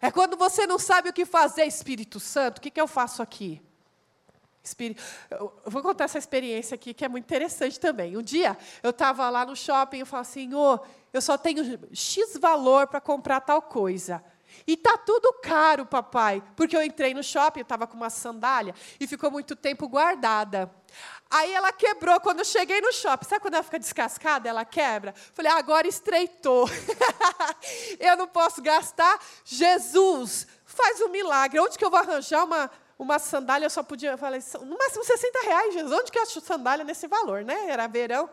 É quando você não sabe o que fazer, Espírito Santo, o que, que eu faço aqui? Eu vou contar essa experiência aqui, que é muito interessante também. Um dia, eu estava lá no shopping e falei assim, oh, eu só tenho X valor para comprar tal coisa. E tá tudo caro, papai, porque eu entrei no shopping, eu estava com uma sandália e ficou muito tempo guardada. Aí ela quebrou quando eu cheguei no shopping. Sabe quando ela fica descascada, ela quebra? Falei, agora estreitou. <laughs> eu não posso gastar. Jesus, faz um milagre. Onde que eu vou arranjar uma uma sandália só podia, eu falei, no máximo 60 reais, Jesus. Onde que eu acho sandália nesse valor, né? Era verão.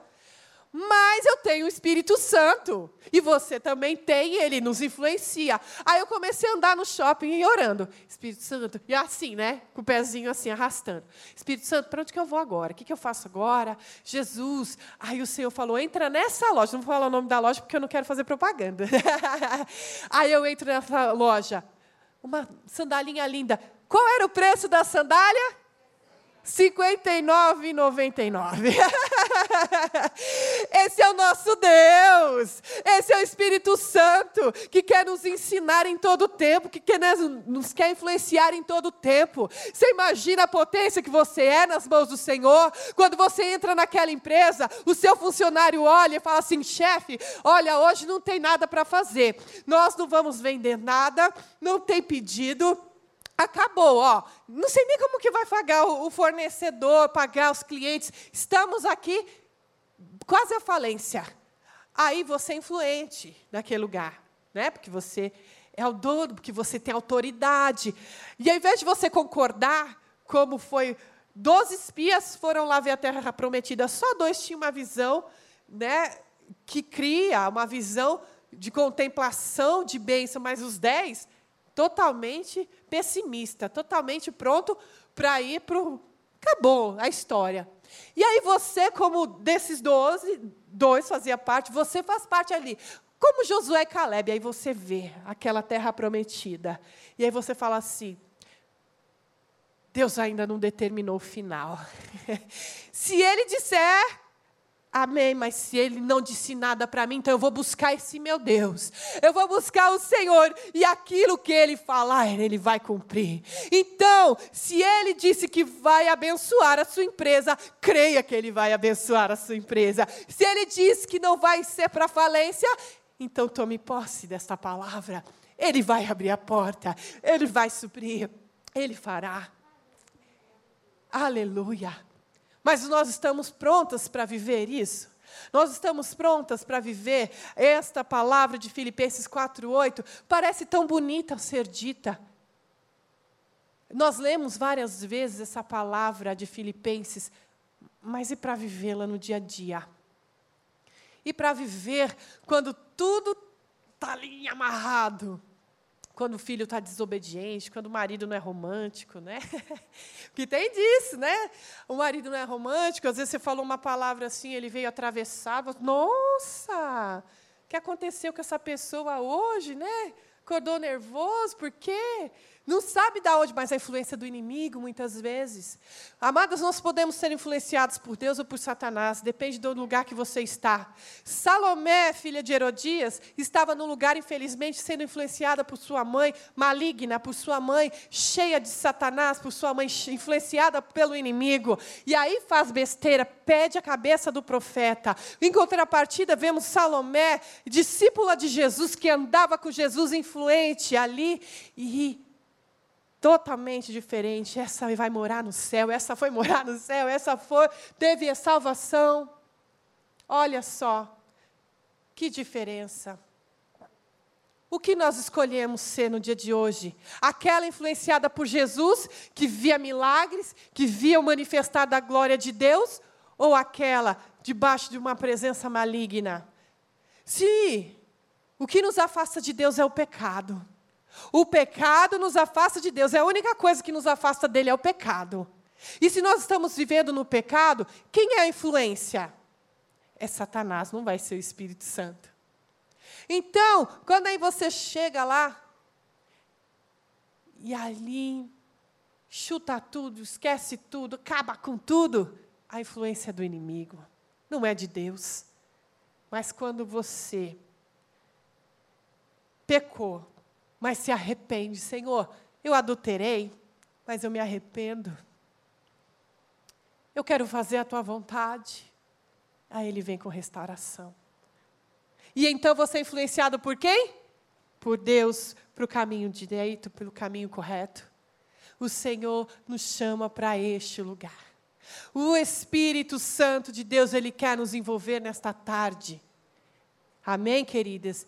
Mas eu tenho o Espírito Santo. E você também tem, ele nos influencia. Aí eu comecei a andar no shopping e orando. Espírito Santo. E assim, né? Com o pezinho assim, arrastando. Espírito Santo, para onde que eu vou agora? O que, que eu faço agora? Jesus. Aí o Senhor falou: entra nessa loja. Não vou falar o nome da loja porque eu não quero fazer propaganda. <laughs> Aí eu entro nessa loja. Uma sandalinha linda. Qual era o preço da sandália? R$ 59,99. <laughs> Esse é o nosso Deus. Esse é o Espírito Santo que quer nos ensinar em todo tempo, que quer, nos quer influenciar em todo tempo. Você imagina a potência que você é nas mãos do Senhor? Quando você entra naquela empresa, o seu funcionário olha e fala assim: chefe, olha, hoje não tem nada para fazer. Nós não vamos vender nada, não tem pedido acabou, ó. Não sei nem como que vai pagar o fornecedor, pagar os clientes. Estamos aqui quase à falência. Aí você é influente naquele lugar, né? Porque você é o dono, porque você tem autoridade. E ao invés de você concordar, como foi, doze espias foram lá ver a terra prometida, só dois tinham uma visão, né? Que cria uma visão de contemplação, de bênção, mas os dez totalmente pessimista, totalmente pronto para ir para o. Acabou a história. E aí você, como desses doze, dois fazia parte, você faz parte ali. Como Josué e Caleb, aí você vê aquela terra prometida. E aí você fala assim: Deus ainda não determinou o final. <laughs> Se ele disser, Amém, mas se ele não disse nada para mim, então eu vou buscar esse meu Deus. Eu vou buscar o Senhor e aquilo que ele falar, ele vai cumprir. Então, se ele disse que vai abençoar a sua empresa, creia que ele vai abençoar a sua empresa. Se ele disse que não vai ser para falência, então tome posse desta palavra. Ele vai abrir a porta, ele vai suprir, ele fará. Aleluia. Mas nós estamos prontas para viver isso? Nós estamos prontas para viver esta palavra de Filipenses 4:8? Parece tão bonita ser dita. Nós lemos várias vezes essa palavra de Filipenses, mas e para vivê-la no dia a dia? E para viver quando tudo está ali amarrado? Quando o filho está desobediente, quando o marido não é romântico, né? <laughs> que tem disso, né? O marido não é romântico, às vezes você falou uma palavra assim, ele veio atravessado. Nossa! O que aconteceu com essa pessoa hoje, né? Acordou nervoso, por quê? Não sabe de onde, mas a influência do inimigo, muitas vezes. Amadas, nós podemos ser influenciados por Deus ou por Satanás, depende do lugar que você está. Salomé, filha de Herodias, estava num lugar, infelizmente, sendo influenciada por sua mãe, maligna, por sua mãe, cheia de Satanás, por sua mãe, influenciada pelo inimigo. E aí faz besteira, pede a cabeça do profeta. Em contrapartida, vemos Salomé, discípula de Jesus, que andava com Jesus influente ali, e totalmente diferente. Essa vai morar no céu, essa foi morar no céu, essa foi, teve a salvação. Olha só, que diferença. O que nós escolhemos ser no dia de hoje? Aquela influenciada por Jesus, que via milagres, que via o manifestar da glória de Deus, ou aquela debaixo de uma presença maligna? Se o que nos afasta de Deus é o pecado. O pecado nos afasta de Deus. É a única coisa que nos afasta dele é o pecado. E se nós estamos vivendo no pecado, quem é a influência? É Satanás, não vai ser o Espírito Santo. Então, quando aí você chega lá, e ali chuta tudo, esquece tudo, acaba com tudo, a influência é do inimigo, não é de Deus. Mas quando você pecou, mas se arrepende. Senhor, eu adulterei, mas eu me arrependo. Eu quero fazer a tua vontade. Aí ele vem com restauração. E então você é influenciado por quem? Por Deus, para o caminho direito, pelo caminho correto. O Senhor nos chama para este lugar. O Espírito Santo de Deus, Ele quer nos envolver nesta tarde. Amém, queridas?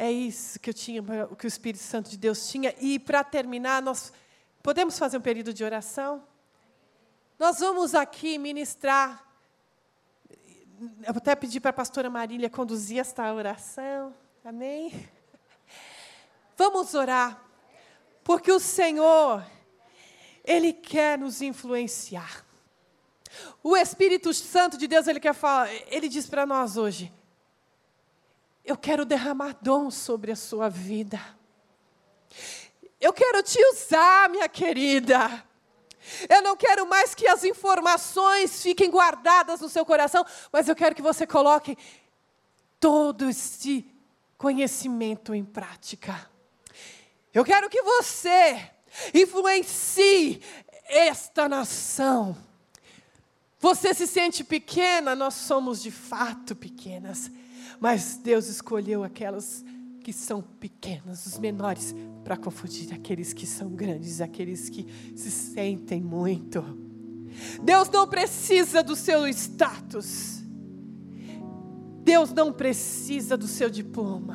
É isso que eu tinha, o que o Espírito Santo de Deus tinha. E para terminar, nós podemos fazer um período de oração? Nós vamos aqui ministrar. Eu até pedir para a pastora Marília conduzir esta oração. Amém? Vamos orar. Porque o Senhor, Ele quer nos influenciar. O Espírito Santo de Deus, Ele quer falar, Ele diz para nós hoje: eu quero derramar dom sobre a sua vida. Eu quero te usar, minha querida. Eu não quero mais que as informações fiquem guardadas no seu coração, mas eu quero que você coloque todo esse conhecimento em prática. Eu quero que você influencie esta nação. Você se sente pequena, nós somos de fato pequenas. Mas Deus escolheu aquelas que são pequenas, os menores, para confundir aqueles que são grandes, aqueles que se sentem muito. Deus não precisa do seu status. Deus não precisa do seu diploma.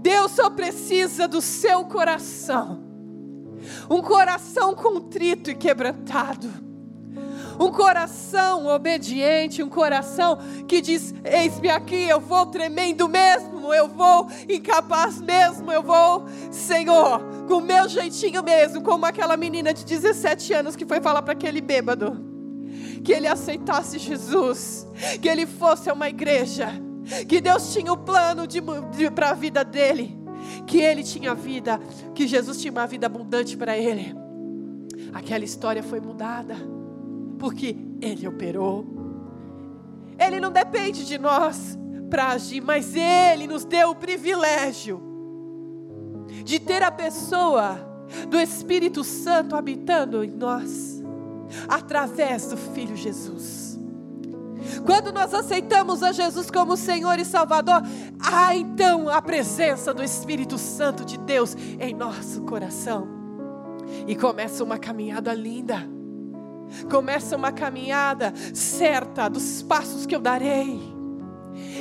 Deus só precisa do seu coração. Um coração contrito e quebrantado um coração obediente, um coração que diz: Eis-me aqui, eu vou tremendo mesmo, eu vou incapaz mesmo, eu vou, Senhor, com o meu jeitinho mesmo, como aquela menina de 17 anos que foi falar para aquele bêbado. Que ele aceitasse Jesus, que ele fosse a uma igreja, que Deus tinha um plano de, de para a vida dele, que ele tinha vida, que Jesus tinha uma vida abundante para ele. Aquela história foi mudada porque Ele operou. Ele não depende de nós para agir, mas Ele nos deu o privilégio de ter a pessoa do Espírito Santo habitando em nós, através do Filho Jesus. Quando nós aceitamos a Jesus como Senhor e Salvador, há então a presença do Espírito Santo de Deus em nosso coração. E começa uma caminhada linda Começa uma caminhada certa dos passos que eu darei.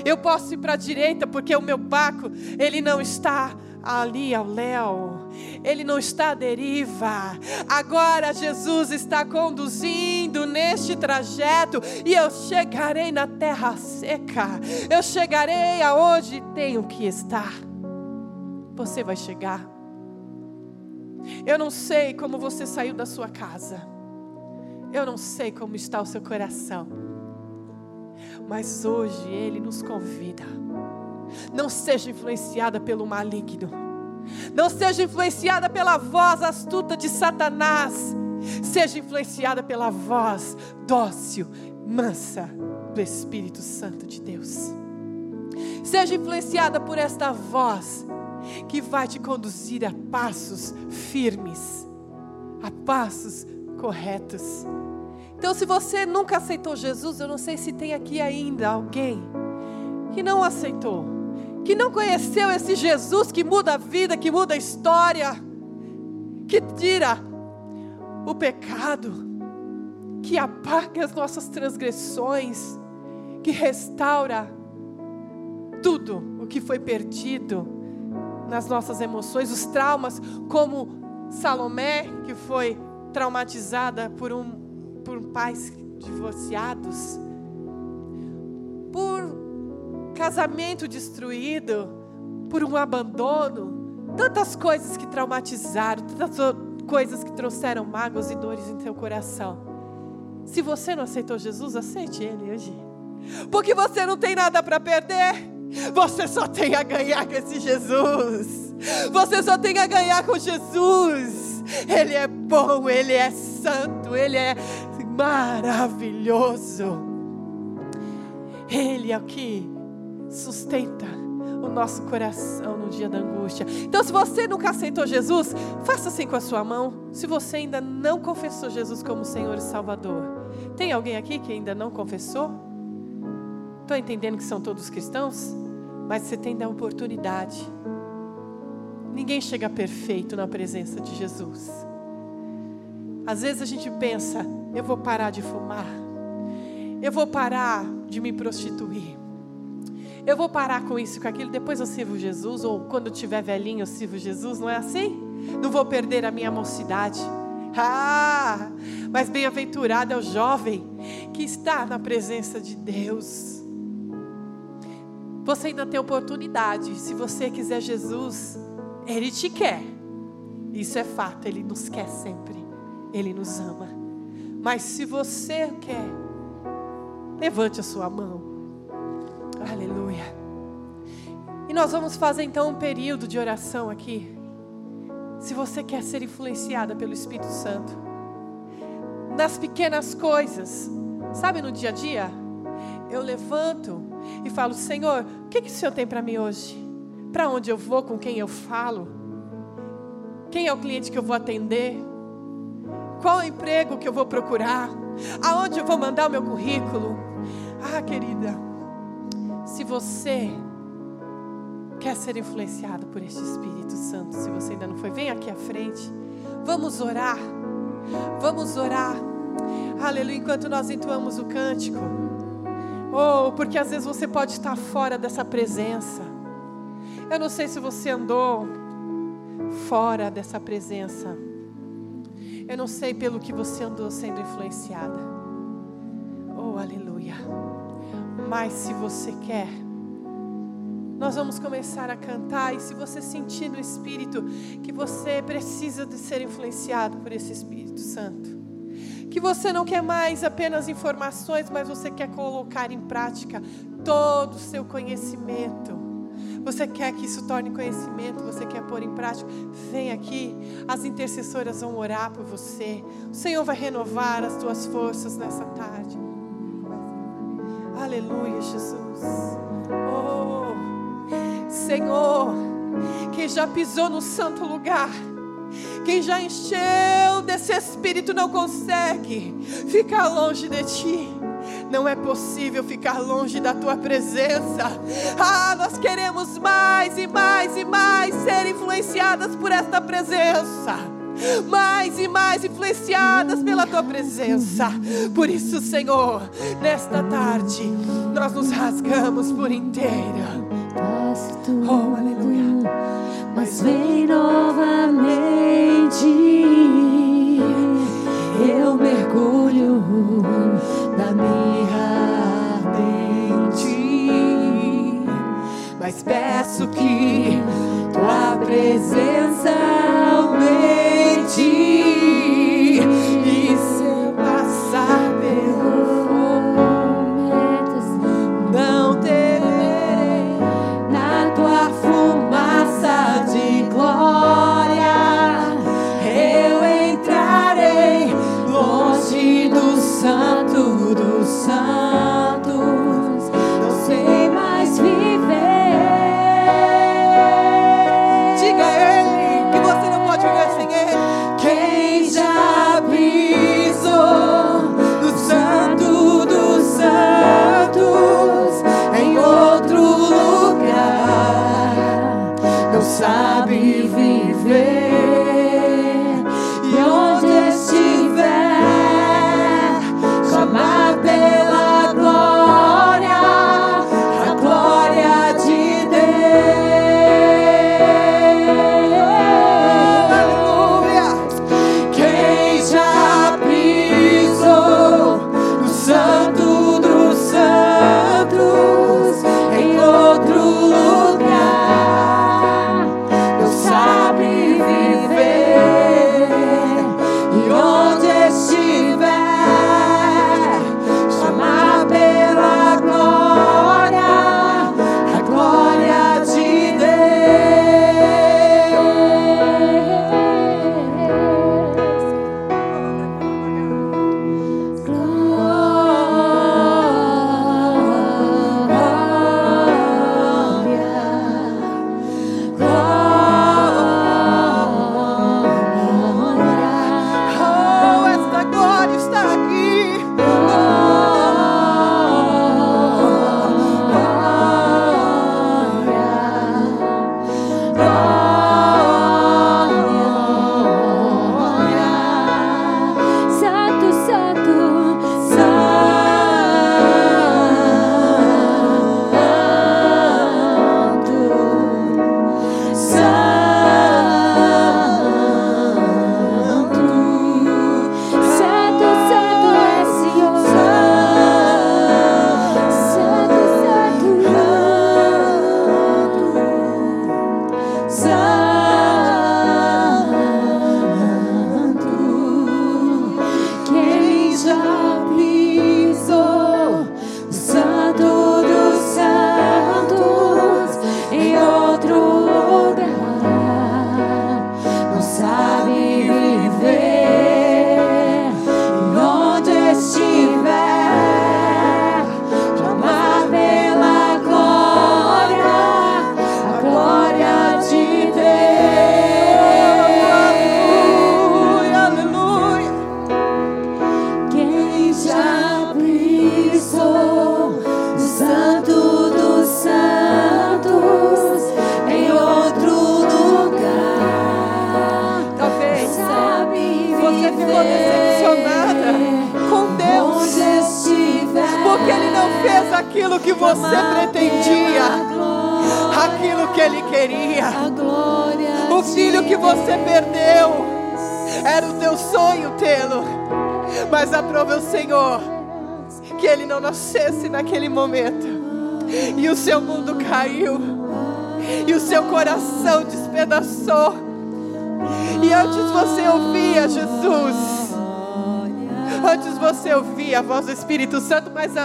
Eu posso ir para a direita porque o meu barco, ele não está ali ao Léo. Ele não está à deriva. Agora Jesus está conduzindo neste trajeto e eu chegarei na terra seca. Eu chegarei aonde tenho que estar. Você vai chegar. Eu não sei como você saiu da sua casa. Eu não sei como está o seu coração. Mas hoje ele nos convida não seja influenciada pelo maligno. Não seja influenciada pela voz astuta de Satanás. Seja influenciada pela voz dócil, mansa do Espírito Santo de Deus. Seja influenciada por esta voz que vai te conduzir a passos firmes, a passos corretos. Então, se você nunca aceitou Jesus, eu não sei se tem aqui ainda alguém que não aceitou que não conheceu esse Jesus que muda a vida, que muda a história, que tira o pecado, que apaga as nossas transgressões, que restaura tudo o que foi perdido nas nossas emoções, os traumas, como Salomé, que foi traumatizada por um por pais divorciados casamento destruído por um abandono, tantas coisas que traumatizaram, tantas coisas que trouxeram mágoas e dores em teu coração. Se você não aceitou Jesus, aceite Ele hoje, porque você não tem nada para perder. Você só tem a ganhar com esse Jesus. Você só tem a ganhar com Jesus. Ele é bom, ele é santo, ele é maravilhoso. Ele é o que sustenta o nosso coração no dia da angústia. Então, se você nunca aceitou Jesus, faça assim com a sua mão. Se você ainda não confessou Jesus como Senhor e Salvador, tem alguém aqui que ainda não confessou? Estou entendendo que são todos cristãos, mas você tem da oportunidade. Ninguém chega perfeito na presença de Jesus. Às vezes a gente pensa, eu vou parar de fumar, eu vou parar de me prostituir, eu vou parar com isso, com aquilo, depois eu sirvo Jesus, ou quando tiver velhinho eu sirvo Jesus, não é assim? Não vou perder a minha mocidade. Ah, mas bem-aventurado é o jovem que está na presença de Deus. Você ainda tem oportunidade, se você quiser Jesus, Ele te quer. Isso é fato, Ele nos quer sempre, Ele nos ama. Mas se você quer, levante a sua mão. Aleluia. E nós vamos fazer então um período de oração aqui. Se você quer ser influenciada pelo Espírito Santo, nas pequenas coisas, sabe no dia a dia, eu levanto e falo: Senhor, o que, que o Senhor tem para mim hoje? Para onde eu vou, com quem eu falo? Quem é o cliente que eu vou atender? Qual emprego que eu vou procurar? Aonde eu vou mandar o meu currículo? Ah, querida, se você quer ser influenciado por este Espírito Santo, se você ainda não foi, vem aqui à frente. Vamos orar. Vamos orar. Aleluia, enquanto nós entoamos o cântico. Oh, porque às vezes você pode estar fora dessa presença. Eu não sei se você andou fora dessa presença. Eu não sei pelo que você andou sendo influenciada. Oh, aleluia. Mas se você quer, nós vamos começar a cantar. E se você sentir no Espírito que você precisa de ser influenciado por esse Espírito Santo, que você não quer mais apenas informações, mas você quer colocar em prática todo o seu conhecimento. Você quer que isso torne conhecimento, você quer pôr em prática, vem aqui, as intercessoras vão orar por você. O Senhor vai renovar as tuas forças nessa tarde. Aleluia, Jesus. Oh, Senhor, quem já pisou no santo lugar, quem já encheu desse espírito não consegue ficar longe de ti. Não é possível ficar longe da tua presença. Ah, nós queremos mais e mais e mais ser influenciadas por esta presença mais e mais influenciadas pela tua presença. Por isso, Senhor, nesta tarde nós nos rasgamos por inteira. Oh, aleluia. Mas vem novamente, eu mergulho. mas peço que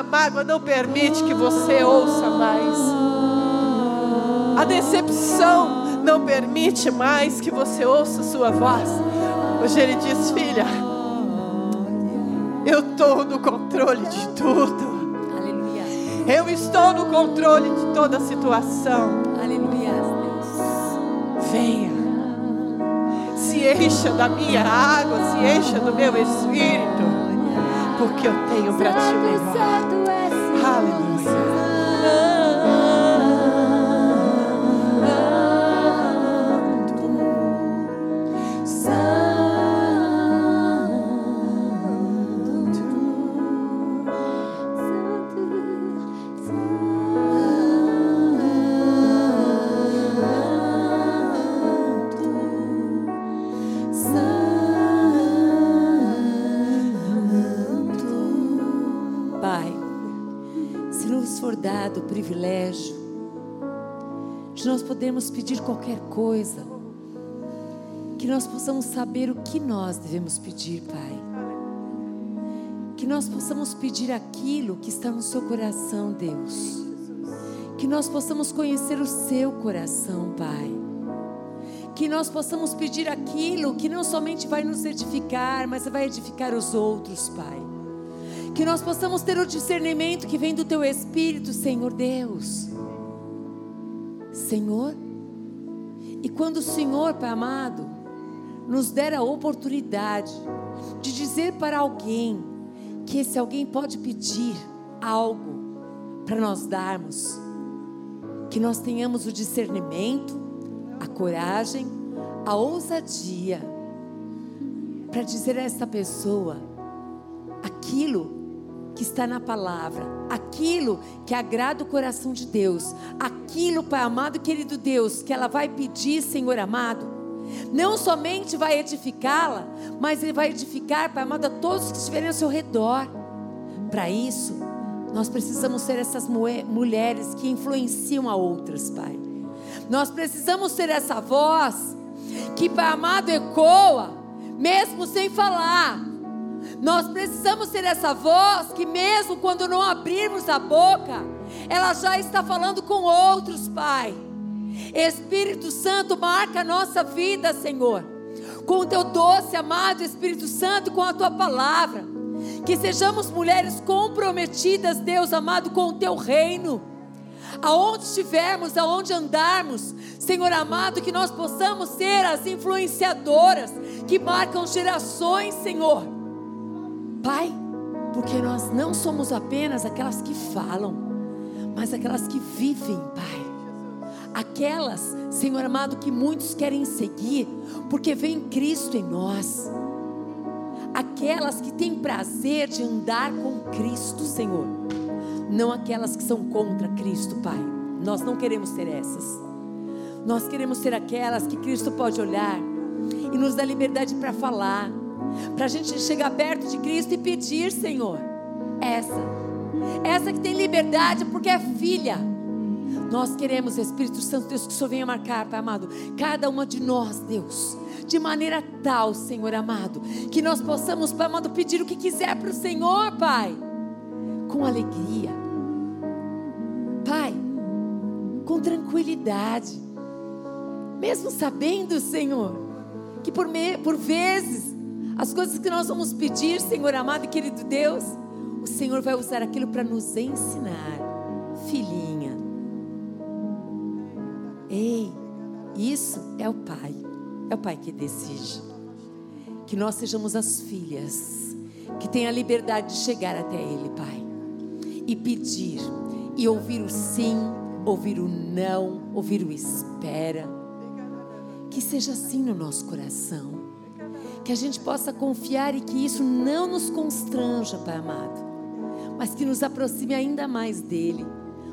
mágoa não permite que você ouça mais. A decepção não permite mais que você ouça sua voz. Hoje ele diz: Filha, eu estou no controle de tudo. Aleluia. Eu estou no controle de toda a situação. Aleluia, Deus. Venha. Se encha da minha água, se encha do meu espírito porque eu tenho para ti o melhor. Podermos pedir qualquer coisa, que nós possamos saber o que nós devemos pedir, Pai. Que nós possamos pedir aquilo que está no seu coração, Deus. Que nós possamos conhecer o seu coração, Pai. Que nós possamos pedir aquilo que não somente vai nos edificar, mas vai edificar os outros, Pai. Que nós possamos ter o discernimento que vem do Teu Espírito, Senhor Deus. Senhor, e quando o Senhor, Pai amado, nos der a oportunidade de dizer para alguém que esse alguém pode pedir algo para nós darmos, que nós tenhamos o discernimento, a coragem, a ousadia para dizer a essa pessoa aquilo que está na palavra, aquilo que agrada o coração de Deus, aquilo, Pai amado e querido Deus, que ela vai pedir, Senhor amado, não somente vai edificá-la, mas Ele vai edificar, Pai amado, a todos que estiverem ao seu redor. Para isso, nós precisamos ser essas mulheres que influenciam a outras, Pai. Nós precisamos ser essa voz que, Pai amado, ecoa, mesmo sem falar. Nós precisamos ser essa voz que, mesmo quando não abrirmos a boca, ela já está falando com outros, Pai. Espírito Santo, marca a nossa vida, Senhor, com o teu doce, amado Espírito Santo, com a tua palavra. Que sejamos mulheres comprometidas, Deus amado, com o teu reino. Aonde estivermos, aonde andarmos, Senhor amado, que nós possamos ser as influenciadoras que marcam gerações, Senhor. Pai, porque nós não somos apenas aquelas que falam, mas aquelas que vivem, Pai aquelas, Senhor amado, que muitos querem seguir, porque vem Cristo em nós. Aquelas que têm prazer de andar com Cristo, Senhor. Não aquelas que são contra Cristo, Pai. Nós não queremos ser essas. Nós queremos ser aquelas que Cristo pode olhar e nos dá liberdade para falar, para a gente chegar perto de Cristo e pedir, Senhor. Essa, essa que tem liberdade porque é filha. Nós queremos, Espírito Santo, Deus, que o Senhor venha marcar, Pai amado, cada uma de nós, Deus, de maneira tal, Senhor amado, que nós possamos, Pai amado, pedir o que quiser para o Senhor, Pai, com alegria, Pai, com tranquilidade, mesmo sabendo, Senhor, que por, me, por vezes, as coisas que nós vamos pedir, Senhor amado e querido Deus, o Senhor vai usar aquilo para nos ensinar, filhinha Ei, isso é o Pai. É o Pai que decide. Que nós sejamos as filhas que têm a liberdade de chegar até Ele, Pai, e pedir, e ouvir o sim, ouvir o não, ouvir o espera. Que seja assim no nosso coração. Que a gente possa confiar e que isso não nos constranja, Pai amado, mas que nos aproxime ainda mais dEle,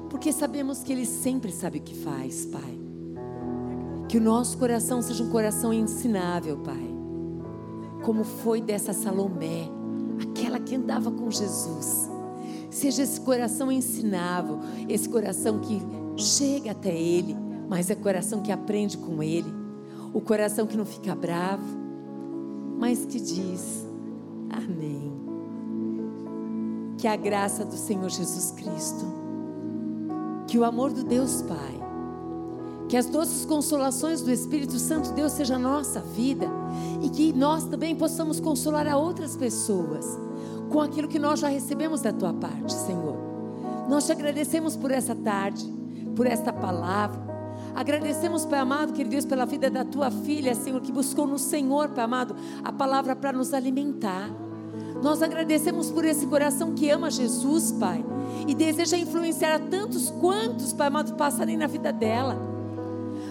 porque sabemos que Ele sempre sabe o que faz, Pai. Que o nosso coração seja um coração ensinável, Pai. Como foi dessa Salomé, aquela que andava com Jesus. Seja esse coração ensinável, esse coração que chega até Ele, mas é coração que aprende com Ele. O coração que não fica bravo, mas que diz: Amém. Que a graça do Senhor Jesus Cristo, que o amor do Deus Pai que as doces consolações do Espírito Santo Deus seja a nossa vida e que nós também possamos consolar a outras pessoas com aquilo que nós já recebemos da tua parte, Senhor. Nós te agradecemos por essa tarde, por esta palavra. Agradecemos, Pai amado, querido Deus, pela vida da tua filha, Senhor, que buscou no Senhor, Pai amado, a palavra para nos alimentar. Nós agradecemos por esse coração que ama Jesus, Pai, e deseja influenciar a tantos quantos, Pai amado, passarem na vida dela.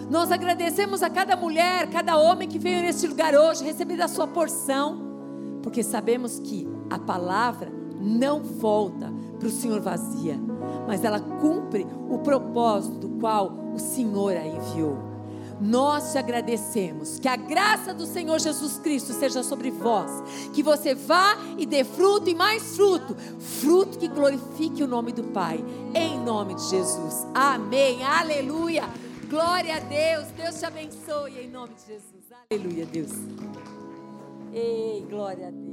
Nós agradecemos a cada mulher, cada homem que veio neste lugar hoje, receber a sua porção, porque sabemos que a palavra não volta para o Senhor vazia, mas ela cumpre o propósito do qual o Senhor a enviou. Nós te agradecemos. Que a graça do Senhor Jesus Cristo seja sobre vós. Que você vá e dê fruto e mais fruto. Fruto que glorifique o nome do Pai. Em nome de Jesus. Amém. Aleluia. Glória a Deus. Deus te abençoe em nome de Jesus. Aleluia, Deus. Ei, glória a Deus.